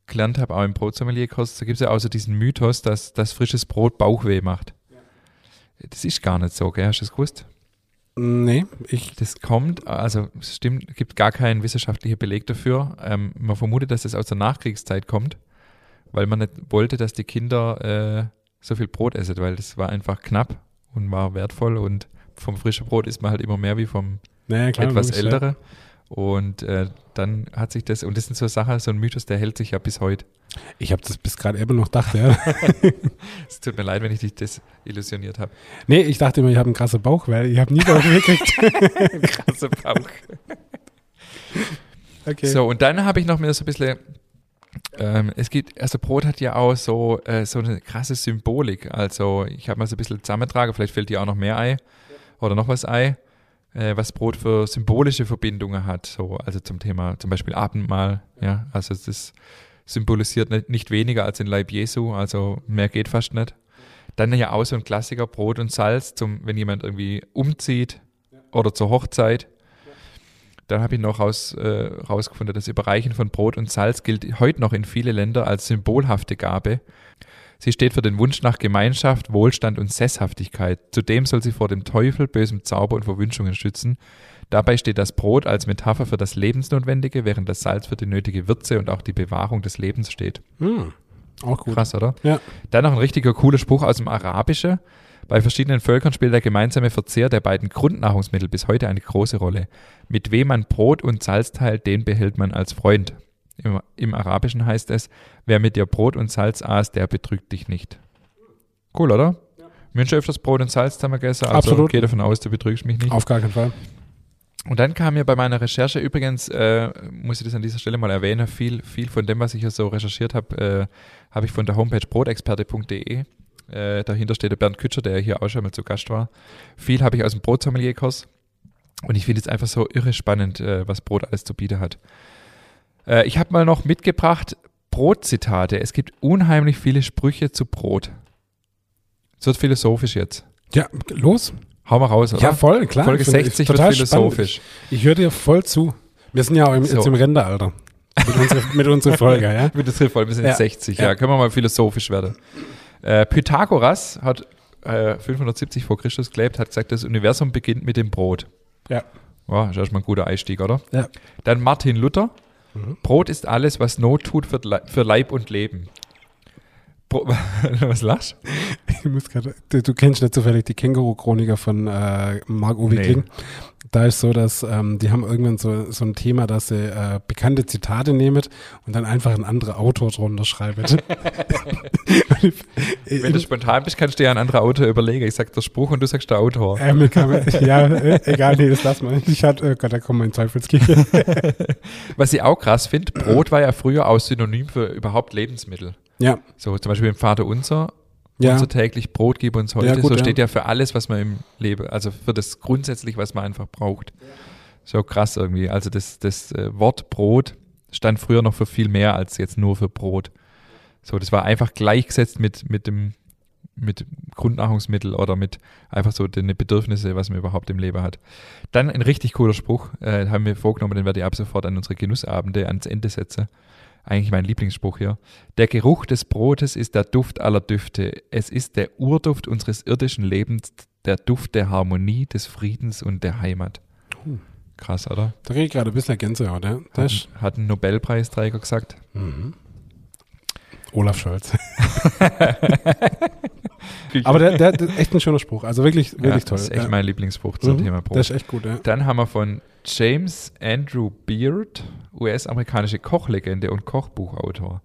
gelernt habe, auch im Brotsommelier-Kurs, da gibt es ja auch so diesen Mythos, dass, dass frisches Brot Bauchweh macht. Das ist gar nicht so, gell? Hast du das gewusst? Nee, ich, Das kommt, also es stimmt, gibt gar keinen wissenschaftlichen Beleg dafür. Ähm, man vermutet, dass das aus der Nachkriegszeit kommt, weil man nicht wollte, dass die Kinder äh, so viel Brot essen, weil das war einfach knapp und war wertvoll und vom frischen Brot isst man halt immer mehr wie vom naja, klar. etwas logisch, ja. Und äh, dann hat sich das, und das sind so Sachen, so ein Mythos, der hält sich ja bis heute. Ich habe das bis gerade eben noch gedacht, ja. Es tut mir leid, wenn ich dich desillusioniert habe. nee, ich dachte immer, ich habe einen krassen Bauch, weil ich habe nie Bauch gekriegt. Krasser Bauch. Okay. So, und dann habe ich noch mir so ein bisschen, ähm, es gibt, also Brot hat ja auch so, äh, so eine krasse Symbolik. Also ich habe mal so ein bisschen zusammentragen, vielleicht fällt dir auch noch mehr Ei oder noch was Ei, äh, was Brot für symbolische Verbindungen hat. So, also zum Thema zum Beispiel Abendmahl, ja, also das symbolisiert nicht, nicht weniger als den Leib Jesu, also mehr geht fast nicht. Dann ja auch so ein Klassiker Brot und Salz, zum, wenn jemand irgendwie umzieht oder zur Hochzeit. Dann habe ich noch raus, äh, rausgefunden, das Überreichen von Brot und Salz gilt heute noch in viele Länder als symbolhafte Gabe. Sie steht für den Wunsch nach Gemeinschaft, Wohlstand und Sesshaftigkeit. Zudem soll sie vor dem Teufel, bösem Zauber und Verwünschungen schützen. Dabei steht das Brot als Metapher für das Lebensnotwendige, während das Salz für die nötige Würze und auch die Bewahrung des Lebens steht. Hm. Auch gut. Krass, oder? Ja. Dann noch ein richtiger cooler Spruch aus dem Arabischen. Bei verschiedenen Völkern spielt der gemeinsame Verzehr der beiden Grundnahrungsmittel bis heute eine große Rolle. Mit wem man Brot und Salz teilt, den behält man als Freund. Im, Im Arabischen heißt es, wer mit dir Brot und Salz aß, der betrügt dich nicht. Cool, oder? Ja. Wir haben schon öfters Brot und Salz zusammen gegessen, also Absolut. gehe davon aus, du betrügst mich nicht. Auf gar keinen Fall. Und dann kam mir bei meiner Recherche übrigens, äh, muss ich das an dieser Stelle mal erwähnen, viel, viel von dem, was ich hier so recherchiert habe, äh, habe ich von der Homepage brotexperte.de. Äh, dahinter steht der Bernd Kütscher, der hier auch schon mal zu Gast war. Viel habe ich aus dem Brotsommelier-Kurs. Und ich finde es einfach so irre spannend, äh, was Brot alles zu bieten hat. Äh, ich habe mal noch mitgebracht Brotzitate. Es gibt unheimlich viele Sprüche zu Brot. Es wird philosophisch jetzt. Ja, los. Hau mal raus, oder? Ja, voll, klar. Folge Ich finde- 60 ist wird philosophisch. spannend. Ich höre dir voll zu. Wir sind ja auch im, So. jetzt im Rendealter. Mit, unserer, mit unserer Folge, ja. Mit das voll, wir sind Ja. jetzt 60, ja. Ja. Können wir mal philosophisch werden. Äh, Pythagoras hat äh, 570 vor Christus gelebt, hat gesagt, das Universum beginnt mit dem Brot. Ja. Wow, ist erstmal ein guter Einstieg, oder? Ja. Dann Martin Luther. Brot ist alles, was Not tut für Leib und Leben. Was lachst Ich muss grad, du, du kennst nicht zufällig die Känguru-Chroniker von äh, Marc-Uwe Nee. Kling. Da ist so, dass ähm, die haben irgendwann so, so ein Thema, dass sie äh, bekannte Zitate nehmen und dann einfach ein anderer Autor drunter schreiben. Wenn du spontan bist, kannst du dir einen anderen Autor überlegen. Ich sag der Spruch und du sagst der Autor. äh, mir kam, ja, äh, egal, nee, das lass mal. Ich hatte, oh Gott, da kommt mein Teufelskirche. Was ich auch krass finde, Brot war ja früher auch Synonym für überhaupt Lebensmittel. Ja, So zum Beispiel im Vater Unser, ja, unser täglich Brot gib uns heute. Ja, gut, so ja. steht ja für alles, was man im Leben, also für das grundsätzlich, was man einfach braucht. So krass irgendwie. Also das, das äh, Wort Brot stand früher noch für viel mehr als jetzt nur für Brot. So, das war einfach gleichgesetzt mit, mit dem mit Grundnahrungsmittel oder mit einfach so den Bedürfnisse, was man überhaupt im Leben hat. Dann ein richtig cooler Spruch, äh, haben wir vorgenommen, den werde ich ab sofort an unsere Genussabende ans Ende setzen. Eigentlich mein Lieblingsspruch hier. Der Geruch des Brotes ist der Duft aller Düfte. Es ist der Urduft unseres irdischen Lebens, der Duft der Harmonie, des Friedens und der Heimat. Hm. Krass, oder? da kriege ich gerade ein bisschen Gänsehaut, ja. Das Hat, hat ein Nobelpreisträger gesagt. mhm. Olaf Scholz. Aber der, der, der echt ein schöner Spruch. Also wirklich, wirklich ja, toll. Das ist echt ja. mein Lieblingsspruch zum Mhm. Thema Brot. Das ist echt gut, ja. Dann haben wir von James Andrew Beard, US-amerikanische Kochlegende und Kochbuchautor.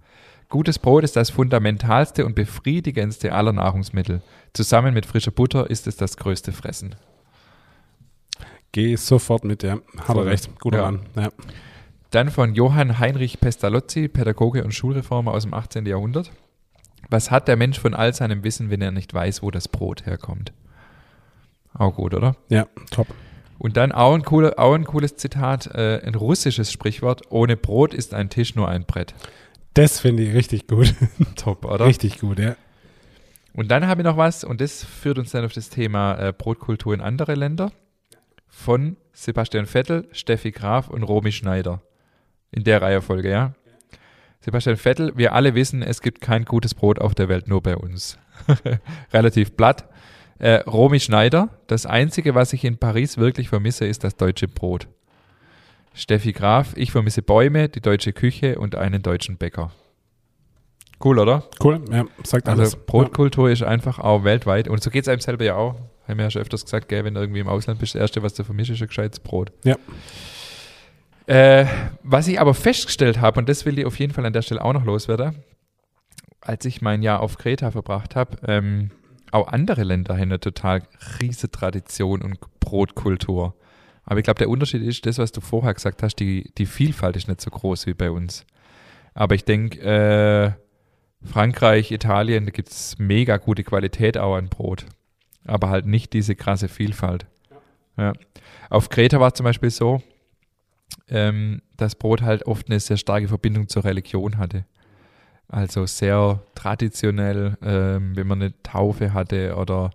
Gutes Brot ist das fundamentalste und befriedigendste aller Nahrungsmittel. Zusammen mit frischer Butter ist es das größte Fressen. Geh sofort mit, ja. Er recht. Guter Ja. Mann. Ja. Dann von Johann Heinrich Pestalozzi, Pädagoge und Schulreformer aus dem 18. Jahrhundert. Was hat der Mensch von all seinem Wissen, wenn er nicht weiß, wo das Brot herkommt? Auch gut, oder? ja, top. Und dann auch ein, cooler, auch ein cooles Zitat, äh, ein russisches Sprichwort. Ohne Brot ist ein Tisch nur ein Brett. Das finde ich richtig gut. Top, oder? Richtig gut, ja. Und dann habe ich noch was, und das führt uns dann auf das Thema äh, Brotkultur in andere Länder. Von Sebastian Vettel, Steffi Graf und Romy Schneider. In der Reihenfolge, ja. Sebastian Vettel, wir alle wissen, es gibt kein gutes Brot auf der Welt, nur bei uns. Relativ platt. Äh, Romy Schneider, das Einzige, was ich in Paris wirklich vermisse, ist das deutsche Brot. Steffi Graf, ich vermisse Bäume, die deutsche Küche und einen deutschen Bäcker. Cool, oder? Cool, ja, sagt Also alles. Brotkultur ist einfach auch weltweit. Und so geht es einem selber ja auch. Haben wir ja schon öfters gesagt, gell, wenn du irgendwie im Ausland bist, das Erste, was du vermisst, ist ein gescheites Brot. Ja. Äh, was ich aber festgestellt habe, und das will ich auf jeden Fall an der Stelle auch noch loswerden, als ich mein Jahr auf Kreta verbracht habe, ähm, auch andere Länder haben eine total riese Tradition und Brotkultur. Aber ich glaube, der Unterschied ist das, was du vorher gesagt hast, die, die Vielfalt ist nicht so groß wie bei uns. Aber ich denke, äh, Frankreich, Italien, da gibt es mega gute Qualität auch an Brot. Aber halt nicht diese krasse Vielfalt. Ja. Auf Kreta war es zum Beispiel so, ähm, dass Brot halt oft eine sehr starke Verbindung zur Religion hatte. Also sehr traditionell, ähm, wenn man eine Taufe hatte oder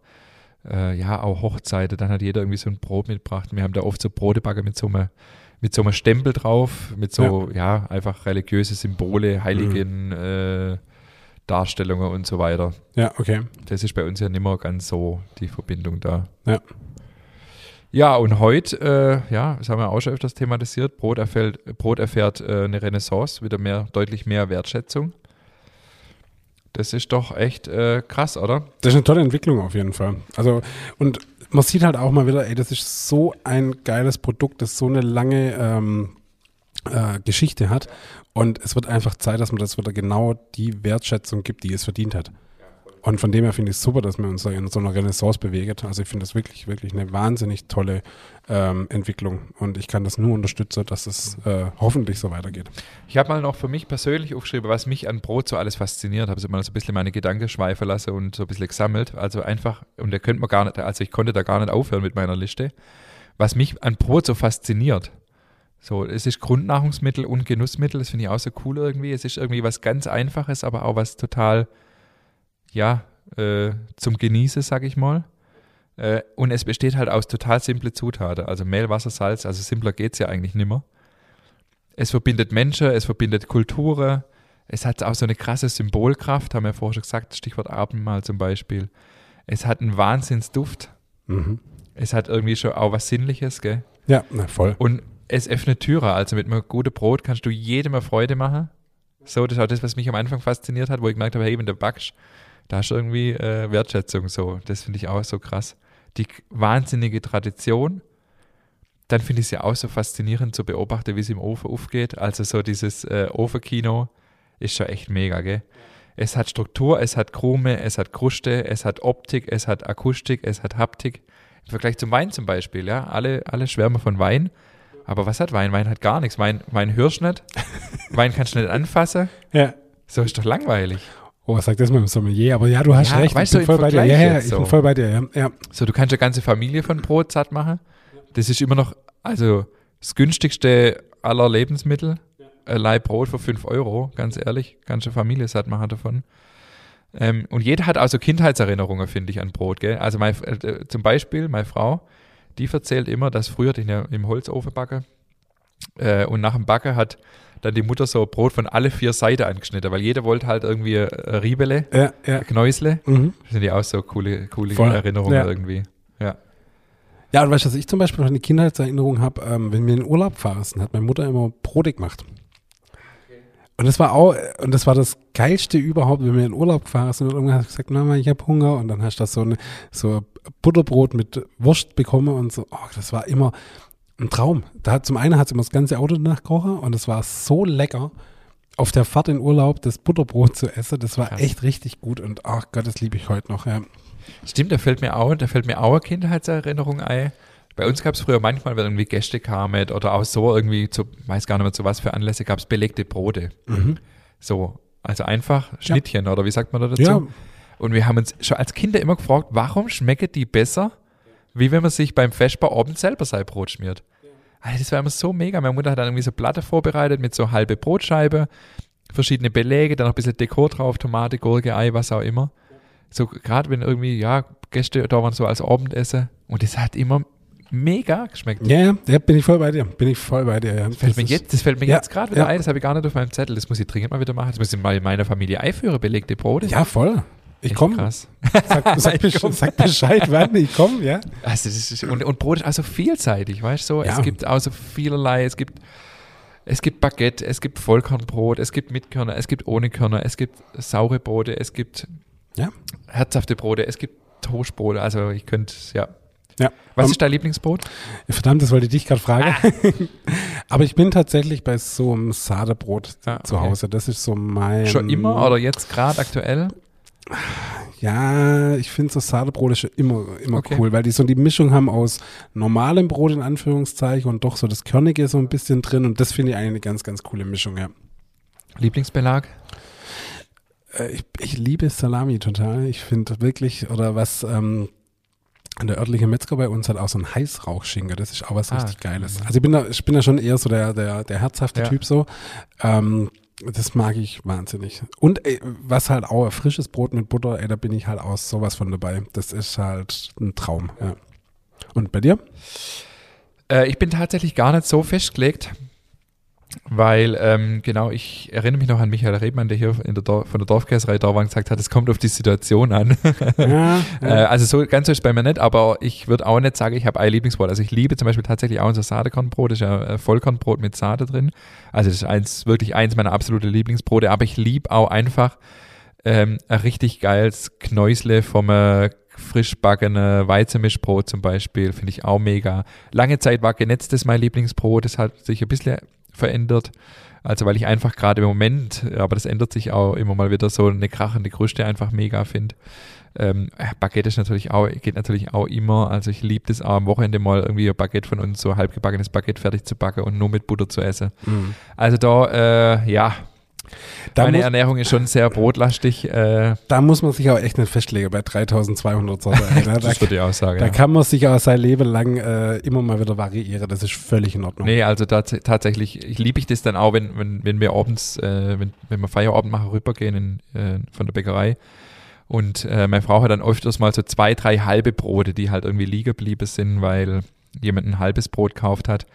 äh, ja, auch Hochzeiten, dann hat jeder irgendwie so ein Brot mitgebracht. Wir haben da oft so Brotebacker mit so einem, mit so einem Stempel drauf, mit so, ja, einfach religiöse Symbole, heiligen äh, Darstellungen und so weiter. Ja, okay. Das ist bei uns ja nicht mehr ganz so die Verbindung da. Ja. Ja, und heute, äh, ja, das haben wir auch schon öfters thematisiert, Brot erfährt, Brot erfährt äh, eine Renaissance, wieder mehr, deutlich mehr Wertschätzung. Das ist doch echt äh, krass, oder? Das ist eine tolle Entwicklung auf jeden Fall. Also, und man sieht halt auch mal wieder, ey, das ist so ein geiles Produkt, das so eine lange ähm, äh, Geschichte hat. Und es wird einfach Zeit, dass man das wieder genau die Wertschätzung gibt, die es verdient hat. Und von dem her finde ich es super, dass wir uns in so einer Renaissance bewegen. Also ich finde das wirklich, wirklich eine wahnsinnig tolle ähm, Entwicklung. Und ich kann das nur unterstützen, dass es äh, hoffentlich so weitergeht. Ich habe mal noch für mich persönlich aufgeschrieben, was mich an Brot so alles fasziniert. Habe so mal so ein bisschen meine Gedanken schweifen lassen und so ein bisschen gesammelt. Also einfach, und da könnte man gar nicht, also ich konnte da gar nicht aufhören mit meiner Liste. Was mich an Brot so fasziniert. So, es ist Grundnahrungsmittel und Genussmittel, das finde ich auch so cool irgendwie. Es ist irgendwie was ganz Einfaches, aber auch was total ja, äh, zum Genießen, sag ich mal. Äh, und es besteht halt aus total simple Zutaten, also Mehl, Wasser, Salz, also simpler geht es ja eigentlich nimmer. Es verbindet Menschen, es verbindet Kulturen, es hat auch so eine krasse Symbolkraft, haben wir vorher schon gesagt, Stichwort Abendmahl zum Beispiel. Es hat einen Wahnsinnsduft. Mhm. Es hat irgendwie schon auch was Sinnliches, gell? Ja, na, voll. Und es öffnet Türen, also mit einem guten Brot kannst du jedem eine Freude machen. So, das ist auch das, was mich am Anfang fasziniert hat, wo ich gemerkt habe, hey, wenn du backst, da du irgendwie äh, Wertschätzung so. Das finde ich auch so krass. Die wahnsinnige Tradition. Dann finde ich es ja auch so faszinierend zu beobachten, wie es im Ofen aufgeht. Also so dieses äh, Ofenkino ist schon echt mega, gell? Es hat Struktur, es hat Krume, es hat Kruste, es hat Optik, es hat Akustik, es hat Haptik. Im Vergleich zum Wein zum Beispiel, ja. Alle, alle schwärmen von Wein. Aber was hat Wein? Wein hat gar nichts. Wein, Wein hörst du nicht. Wein kannst du nicht anfassen. Ja. So ist doch langweilig. Oh, was sagt das mit dem Sommelier? Aber ja, du hast Ja, recht. weißt ich du, bin im voll bei dir. Ja, ja, ich bin so. voll bei dir. Ja, ja. So, du kannst eine ganze Familie von Brot satt machen. Das ist immer noch, also das günstigste aller Lebensmittel. Ein Leib Brot für 5 Euro, ganz ehrlich. Du eine Familie satt machen davon. Ähm, und jeder hat also Kindheitserinnerungen, finde ich, an Brot. Gell? Also mein, äh, zum Beispiel meine Frau, die erzählt immer, dass früher die ja im Holzofen backe. Äh, und nach dem Backen hat dann die Mutter so Brot von alle vier Seiten angeschnitten, weil jeder wollte halt irgendwie ein Riebele, Ja, ja. Knäusle. Mhm. Das sind ja auch so coole, coole Voll. Erinnerungen Ja. irgendwie. Ja. Ja, und weißt du, was ich zum Beispiel noch eine Kindheitserinnerung habe, ähm, wenn wir in den Urlaub fahren, hat meine Mutter immer Brote gemacht. Und das war auch, und das war das Geilste überhaupt, wenn wir in Urlaub gefahren sind und irgendwann hast du gesagt, Mama, ich habe Hunger und dann hast du das so eine, so Butterbrot mit Wurst bekommen und so, oh, das war immer ein Traum. Da hat, zum einen hat sie immer das ganze Auto danach gekocht und es war so lecker, auf der Fahrt in Urlaub das Butterbrot zu essen, das war Krass. echt richtig gut und ach Gott, das liebe ich heute noch, ja. Stimmt, da fällt mir auch, da fällt mir auch eine Kindheitserinnerung ein. Bei uns gab es früher manchmal, wenn irgendwie Gäste kamen oder auch so irgendwie, zu, weiß gar nicht mehr zu was für Anlässe, gab es belegte Brote. Mhm. So, also einfach Schnittchen oder wie sagt man da dazu? Ja, Und wir haben uns schon als Kinder immer gefragt, warum schmecken die besser, wie wenn man sich beim Vesper abends selber sein Brot schmiert. Also das war immer so mega. Meine Mutter hat dann irgendwie so Platte vorbereitet mit so halbe Brotscheibe, verschiedene Belege, dann noch ein bisschen Dekor drauf, Tomate, Gurke, Ei, was auch immer. So gerade wenn irgendwie, ja, Gäste da waren so als Abendessen und das hat immer mega geschmeckt. Ja, ja, ja, bin ich voll bei dir. Bin ich voll bei dir. Ja. Das fällt Das mir jetzt, das fällt mir Ja, jetzt gerade wieder ja. ein, das habe ich gar nicht auf meinem Zettel. Das muss ich dringend mal wieder machen. Das muss ich mal in meiner Familie einführen, belegte Brote. Ja, voll. Ich komme. Sag, sag, Ich komm. sag Bescheid, wann ich komme, ja. Also das ist, und, und Brot ist also vielseitig, weißt du? So, Ja. Es gibt also vielerlei, es gibt, es gibt Baguette, es gibt Vollkornbrot, es gibt mit Körner, es gibt ohne Körner, es gibt saure Brote, es gibt Ja. herzhafte Brote, es gibt Toastbrote, also ich könnte, ja. Ja. Was Um, ist dein Lieblingsbrot? Verdammt, das wollte ich dich gerade fragen. Aber ich bin tatsächlich bei so einem Sadebrot Ah, zu okay. Hause. Das ist so mein. Schon immer oder jetzt gerade aktuell? Ja, ich finde so schon immer, immer Okay. cool, weil die so die Mischung haben aus normalem Brot in Anführungszeichen und doch so das Körnige so ein bisschen drin. Und das finde ich eigentlich eine ganz, ganz coole Mischung, ja. Lieblingsbelag? Äh, Ich, ich liebe Salami total. Ich finde wirklich, oder was ähm, der örtliche Metzger bei uns hat auch so ein Heißrauchschinken. Das ist auch was Ah, richtig Geiles. mhm. Also ich bin da, ich bin da schon eher so der, der, der herzhafte Ja. Typ so. Ähm, das mag ich wahnsinnig. Und ey, was halt auch frisches Brot mit Butter, ey, da bin ich halt auch sowas von dabei. Das ist halt ein Traum. Ja. Und bei dir? Äh, ich bin tatsächlich gar nicht so festgelegt, weil, ähm, genau, ich erinnere mich noch an Michael Rebmann, der hier in der von der Dorfkäserei da war und gesagt hat, es kommt auf die Situation an. Ja, Äh, also so ganz so ist es bei mir nicht, aber ich würde auch nicht sagen, ich habe ein Lieblingsbrot. Also ich liebe zum Beispiel tatsächlich auch unser Saadekornbrot, das ist ja äh, Vollkornbrot mit Sahne drin. Also das ist eins, wirklich eins meiner absoluten Lieblingsbrote, aber ich liebe auch einfach ähm, ein richtig geiles Knäusle vom äh, frisch backene Weizenmischbrot zum Beispiel, finde ich auch mega. Lange Zeit war genetztes mein Lieblingsbrot, das hat sich ein bisschen verändert. Also weil ich einfach gerade im Moment, aber das ändert sich auch immer mal wieder, so eine krachende Kruste einfach mega finde. Ähm, Baguette ist natürlich auch, geht natürlich auch immer. Also ich liebe das auch am Wochenende mal irgendwie ein Baguette von uns, so halbgebackenes Baguette fertig zu backen und nur mit Butter zu essen. Mhm. Also da, äh, ja, Da, meine muss, Ernährung ist schon sehr brotlastig. Äh, da muss man sich auch echt nicht festlegen bei 3200 Sorten. da, das würde ich auch sagen. da ja. kann man sich auch sein Leben lang äh, immer mal wieder variieren. Das ist völlig in Ordnung. Nee, also tats tatsächlich ich liebe ich das dann auch, wenn, wenn, wenn wir abends, äh, wenn, wenn wir Feierabend machen, rübergehen in, äh, von der Bäckerei. Und äh, meine Frau hat dann öfters mal so zwei, drei halbe Brote, die halt irgendwie liegen geblieben sind, weil jemand ein halbes Brot gekauft hat.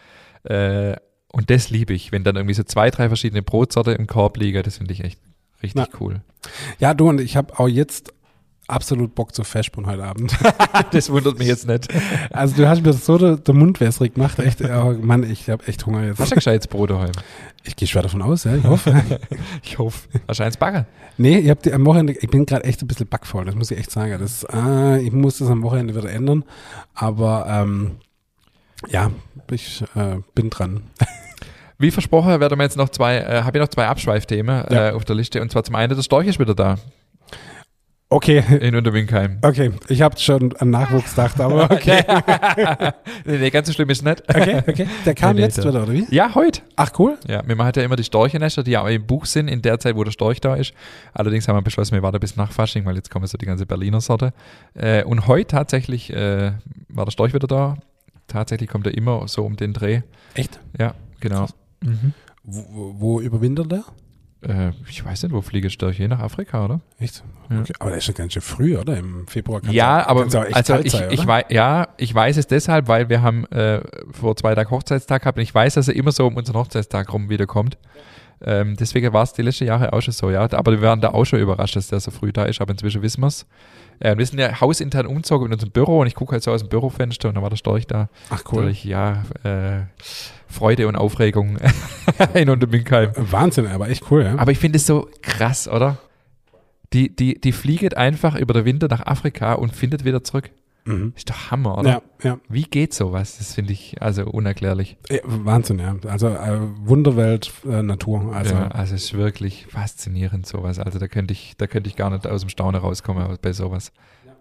Äh, und das liebe ich, wenn dann irgendwie so zwei, drei verschiedene Brotsorte im Korb liegen, das finde ich echt richtig cool. Ja, du und ich habe auch jetzt absolut Bock zu Feschbrunn heute Abend. Das wundert mich jetzt nicht. Also du hast mir so der, der Mund wässrig gemacht. Echt, oh Mann, ich habe echt Hunger Hast du jetzt. ein gescheites Brot daheim? Ich gehe schwer davon aus, ja, ich hoffe. Ich hoffe. Eins backen? Nee, ich, hab die, am Wochenende, ich bin gerade echt ein bisschen backfaul, das muss ich echt sagen. Das, äh, ich muss das am Wochenende wieder ändern. Aber ähm, ja, ich äh, bin dran. Wie versprochen, werden wir jetzt noch zwei, äh, habe ich noch zwei Abschweifthemen Ja. äh, auf der Liste. Und zwar zum einen, der Storch ist wieder da Okay, in Unterwinkheim. okay, ich habe schon an Nachwuchs gedacht, aber okay. nee, nee, ganz so schlimm ist es nicht. Okay, okay. Der kam Nee, jetzt der- wieder, oder wie? Ja, heute. Ach, cool. Ja, wir machen ja immer die Storchenester, die ja auch im Buch sind, in der Zeit, wo der Storch da ist. Allerdings haben wir beschlossen, wir warten bis nach Fasching, weil jetzt kommen so die ganze Berliner Sorte. Äh, und heute tatsächlich äh, war der Storch wieder da. Tatsächlich kommt er immer so um den Dreh. Echt? Ja, genau. Mhm. Wo, wo, überwintert der? Äh, ich weiß nicht, wo fliege Störche? Nach Afrika, oder? Echt? Ja. Okay. Aber der ist schon ganz schön früh, oder? Im Februar kann's Ja, aber also ich, sein, ich weiß, ja, ich weiß es deshalb, weil wir haben äh, vor zwei Tagen Hochzeitstag gehabt und ich weiß, dass er immer so um unseren Hochzeitstag rum wiederkommt. Ähm, deswegen war es die letzten Jahre auch schon so, ja. Aber wir waren da auch schon überrascht, dass der so früh da ist, aber inzwischen wissen wir es. Äh, wir sind ja hausintern umgezogen in unserem Büro und ich gucke halt so aus dem Bürofenster und da war der Storch da. Ach, cool. Natürlich, ja, äh, Freude und Aufregung in Unterbinkheim. Wahnsinn, aber echt cool, ja. Aber ich finde es so krass, oder? Die, die, die fliegt einfach über den Winter nach Afrika und findet wieder zurück. Mhm. Ist doch Hammer, oder? Ja, ja. Wie geht sowas? Das finde ich also unerklärlich. Ja, Wahnsinn, ja. Also äh, Wunderwelt äh, Natur. Also ja, also es ist wirklich faszinierend sowas. Also da könnte ich, da könnte ich gar nicht aus dem Staunen rauskommen bei sowas.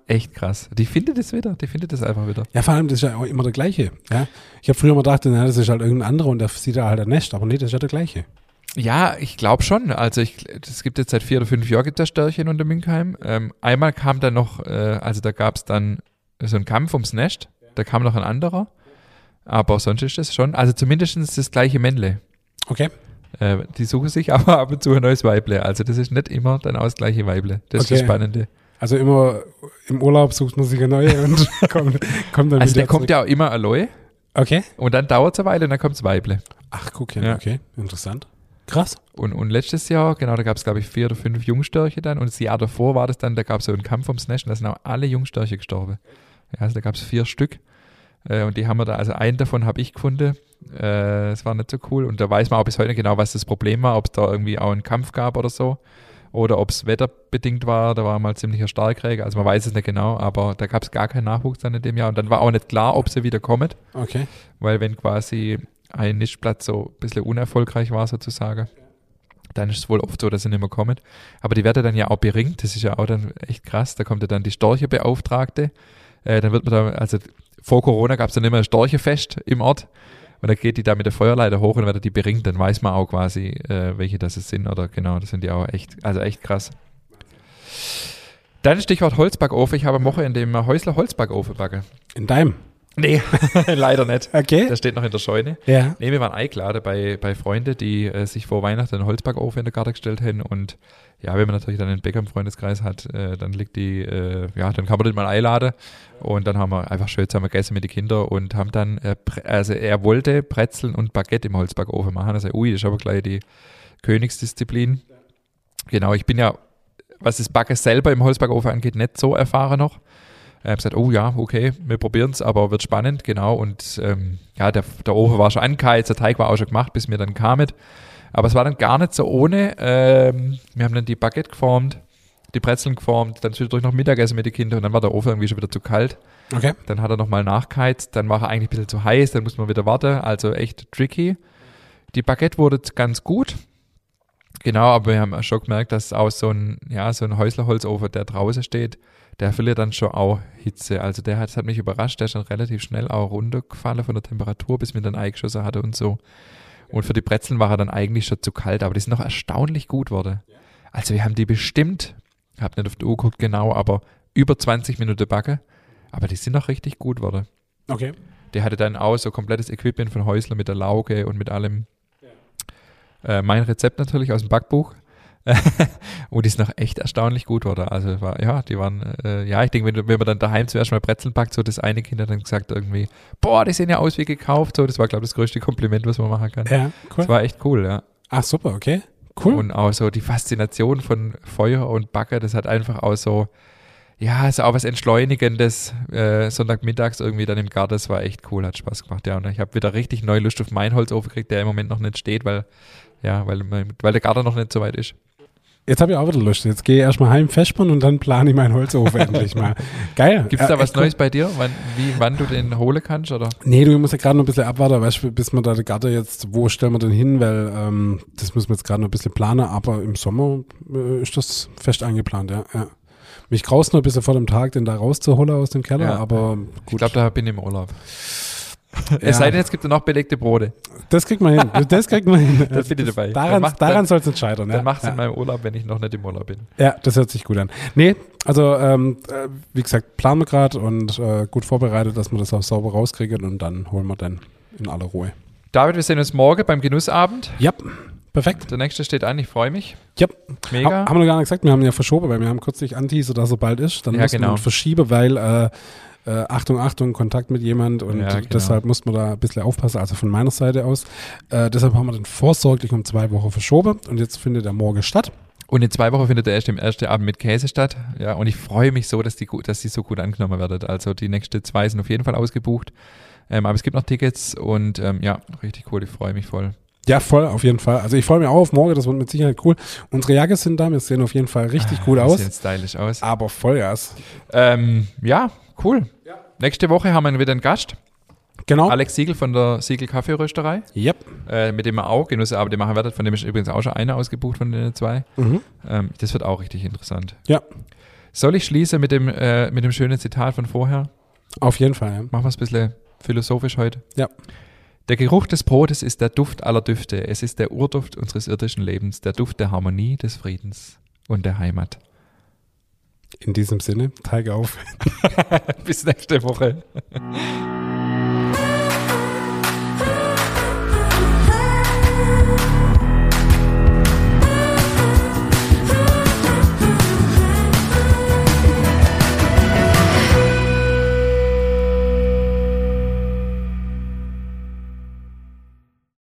Echt krass. Die findet es wieder. Die findet es einfach wieder. Ja, vor allem, das ist ja auch immer der gleiche. Ja? Ich habe früher immer gedacht, na, das ist halt irgendein anderer und der sieht da halt ein Nest, aber nee, das ist ja der gleiche. Ja, ich glaube schon. Also es gibt jetzt seit vier oder fünf Jahren gibt es Störchen unter Münkheim. Ähm, einmal kam dann noch, äh, also da gab es dann so einen Kampf ums Nest. Da kam noch ein anderer. Aber sonst ist das schon, also zumindest das gleiche Männle. Okay. Äh, die suchen sich aber ab und zu ein neues Weible. Also das ist nicht immer dann auch das gleiche Weible. Das ist das Okay. Spannende. Also immer im Urlaub sucht man sich eine neue und kommt, kommt dann Also der kommt zurück. ja auch immer allein Okay. und dann dauert es eine Weile und dann kommt das Weible. Ach, guck hin, Ja. okay. Interessant. Krass. Und, und letztes Jahr, genau, da gab es, glaube ich, vier oder fünf Jungstörche dann. Und das Jahr davor war das dann, da gab es so einen Kampf ums Nest und da sind auch alle Jungstörche gestorben. Ja, also da gab es vier Stück. Äh, und die haben wir da, also einen davon habe ich gefunden. Äh, das war nicht so cool. Und da weiß man auch bis heute nicht genau, was das Problem war, ob es da irgendwie auch einen Kampf gab oder so. Oder ob es wetterbedingt war, da war mal ziemlicher Starkregen. Also man weiß es nicht genau, aber da gab es gar keinen Nachwuchs dann in dem Jahr. Und dann war auch nicht klar, ob sie wieder kommen. Okay. Weil wenn quasi ein Nistplatz so ein bisschen unerfolgreich war sozusagen, dann ist es wohl oft so, dass sie nicht mehr kommen. Aber die werden dann ja auch beringt, das ist ja auch dann echt krass. Da kommt ja dann die Storchebeauftragte. Äh, dann wird man da, also vor Corona gab es dann immer ein Storchefest im Ort. Und dann geht die da mit der Feuerleiter hoch und wird die beringt. Dann weiß man auch quasi, äh, welche das sind. Oder genau, das sind die auch echt, also echt krass. Dann Stichwort Holzbackofen. Ich habe am Wochenende im Häusler Holzbackofen backen. In deinem. Nee, leider nicht. Okay. Der steht noch in der Scheune. Ja. Nee, wir waren eingeladen bei, bei Freunden, die äh, sich vor Weihnachten einen Holzbackofen in der Karte gestellt haben. Und ja, wenn man natürlich dann einen Bäcker im Freundeskreis hat, äh, dann liegt die, äh, ja, dann kann man den mal einladen. Und dann haben wir einfach schön zusammen gegessen mit den Kindern und haben dann, äh, also er wollte Brezeln und Baguette im Holzbackofen machen. Also, ui, das ist aber gleich die Königsdisziplin. Genau, ich bin ja, was das Backen selber im Holzbackofen angeht, nicht so erfahren noch. Ich habe gesagt, oh ja, okay, wir probieren es, aber wird spannend, genau. Und ähm, ja, der, der Ofen war schon angeheizt, der Teig war auch schon gemacht, bis wir dann kamen. Aber es war dann gar nicht so ohne. Ähm, wir haben dann die Baguette geformt die Brezeln geformt, dann zwischendurch noch Mittagessen mit den Kindern und dann war der Ofen irgendwie schon wieder zu kalt. Okay. Dann hat er nochmal nachgeheizt, dann war er eigentlich ein bisschen zu heiß, dann muss man wieder warten, also echt tricky. Die Baguette wurde ganz gut. Genau, aber wir haben schon gemerkt, dass auch so ein, ja, so ein Häuslerholzofen, der draußen steht, der verliert dann schon auch Hitze. Also der hat, das hat mich überrascht, der ist dann relativ schnell auch runtergefallen von der Temperatur, bis wir dann eingeschossen hatte und so. Und für die Brezeln war er dann eigentlich schon zu kalt, aber die sind noch erstaunlich gut worden. Also wir haben die bestimmt, ich habe nicht auf die Uhr geguckt genau, aber über 20 Minuten backen. Aber die sind noch richtig gut worden. Okay. Der hatte dann auch so komplettes Equipment von Häusler mit der Lauge und mit allem. Äh, mein Rezept natürlich aus dem Backbuch. und die ist noch echt erstaunlich gut, oder? Also war, ja, die waren, äh, ja, ich denke, wenn, wenn man dann daheim zuerst mal Brezeln packt, so das eine Kind hat dann gesagt irgendwie, boah, die sehen ja aus wie gekauft. So, das war, glaube ich, das größte Kompliment, was man machen kann. Ja, cool. Das war echt cool, ja. Ach, super, okay. Cool. Und auch so die Faszination von Feuer und Backe, das hat einfach auch so, ja, so auch was Entschleunigendes, äh, Sonntagmittags irgendwie dann im Garten, das war echt cool, hat Spaß gemacht, ja. Und ich habe wieder richtig neue Lust auf meinen Holzofen gekriegt, der im Moment noch nicht steht, weil, ja, weil, weil der Garten noch nicht so weit ist. Jetzt habe ich auch wieder Lust. Jetzt gehe ich erstmal heim festspannen und dann plane ich meinen Holzofen endlich mal. Geil. Gibt es Äh, da was echt cool. Neues bei dir, wann, wie, wann du den holen kannst, oder? Nee, du musst ja gerade noch ein bisschen abwarten, weißt du, bis wir da die Garten jetzt, wo stellen wir denn hin, weil ähm, das müssen wir jetzt gerade noch ein bisschen planen, aber im Sommer äh, ist das fest eingeplant, ja. ja. Mich graust noch ein bisschen vor dem Tag, den da rauszuholen aus dem Keller, Ja. aber gut. Ich glaube, da bin ich im Urlaub. Ja. Es sei denn, es gibt noch belegte Brote. das kriegt man hin. Das kriegt man hin. Das bin ich dabei. Dann Daran, daran dann- soll es nicht scheitern. Dann ja. mach's ja. in meinem Urlaub, wenn ich noch nicht im Urlaub bin. Ja, das hört sich gut an. Nee, also ähm, äh, wie gesagt, planen wir gerade und äh, gut vorbereitet, dass wir das auch sauber rauskriegen und dann holen wir dann in aller Ruhe. David, wir sehen uns morgen beim Genussabend. Ja, perfekt. Der nächste steht an, ich freue mich. Ja, Mega. Ha, haben wir noch gar nicht gesagt, wir haben ja verschoben, weil wir haben kürzlich anteasert, dass er bald ist. Dann Ja, mussten genau. wir verschieben, weil äh, äh, Achtung, Achtung, Kontakt mit jemand und Ja, genau. deshalb mussten wir da ein bisschen aufpassen, also von meiner Seite aus. Äh, deshalb haben wir den vorsorglich um zwei Wochen verschoben und jetzt findet er morgen statt. Und in zwei Wochen findet der erste im ersten Abend mit Käse statt. Ja, und ich freue mich so, dass die, dass die so gut angenommen werden. Also die nächsten zwei sind auf jeden Fall ausgebucht. Ähm, aber es gibt noch Tickets und ähm, ja, richtig cool. Ich freue mich voll. Ja, voll, auf jeden Fall. Also ich freue mich auch auf morgen, das wird mit Sicherheit cool. Unsere Jacke sind da, wir sehen auf jeden Fall richtig gut Die aus. Sehen stylisch aus. Aber Vollgas. Ähm, ja, cool. Nächste Woche haben wir wieder einen Gast. Genau. Alex Siegel von der Siegel Kaffeerösterei, Yep. äh, mit dem wir auch Genussabende machen werden. Von dem ist übrigens auch schon einer ausgebucht von den zwei. Mhm. Ähm, das wird auch richtig interessant. Ja, Soll ich schließen mit dem, äh, mit dem schönen Zitat von vorher? auf jeden Fall. Ja. Machen wir es ein bisschen philosophisch heute. Ja. Der Geruch des Brotes ist der Duft aller Düfte. Es ist der Urduft unseres irdischen Lebens, der Duft der Harmonie, des Friedens und der Heimat. In diesem Sinne, Teige auf. Bis nächste Woche.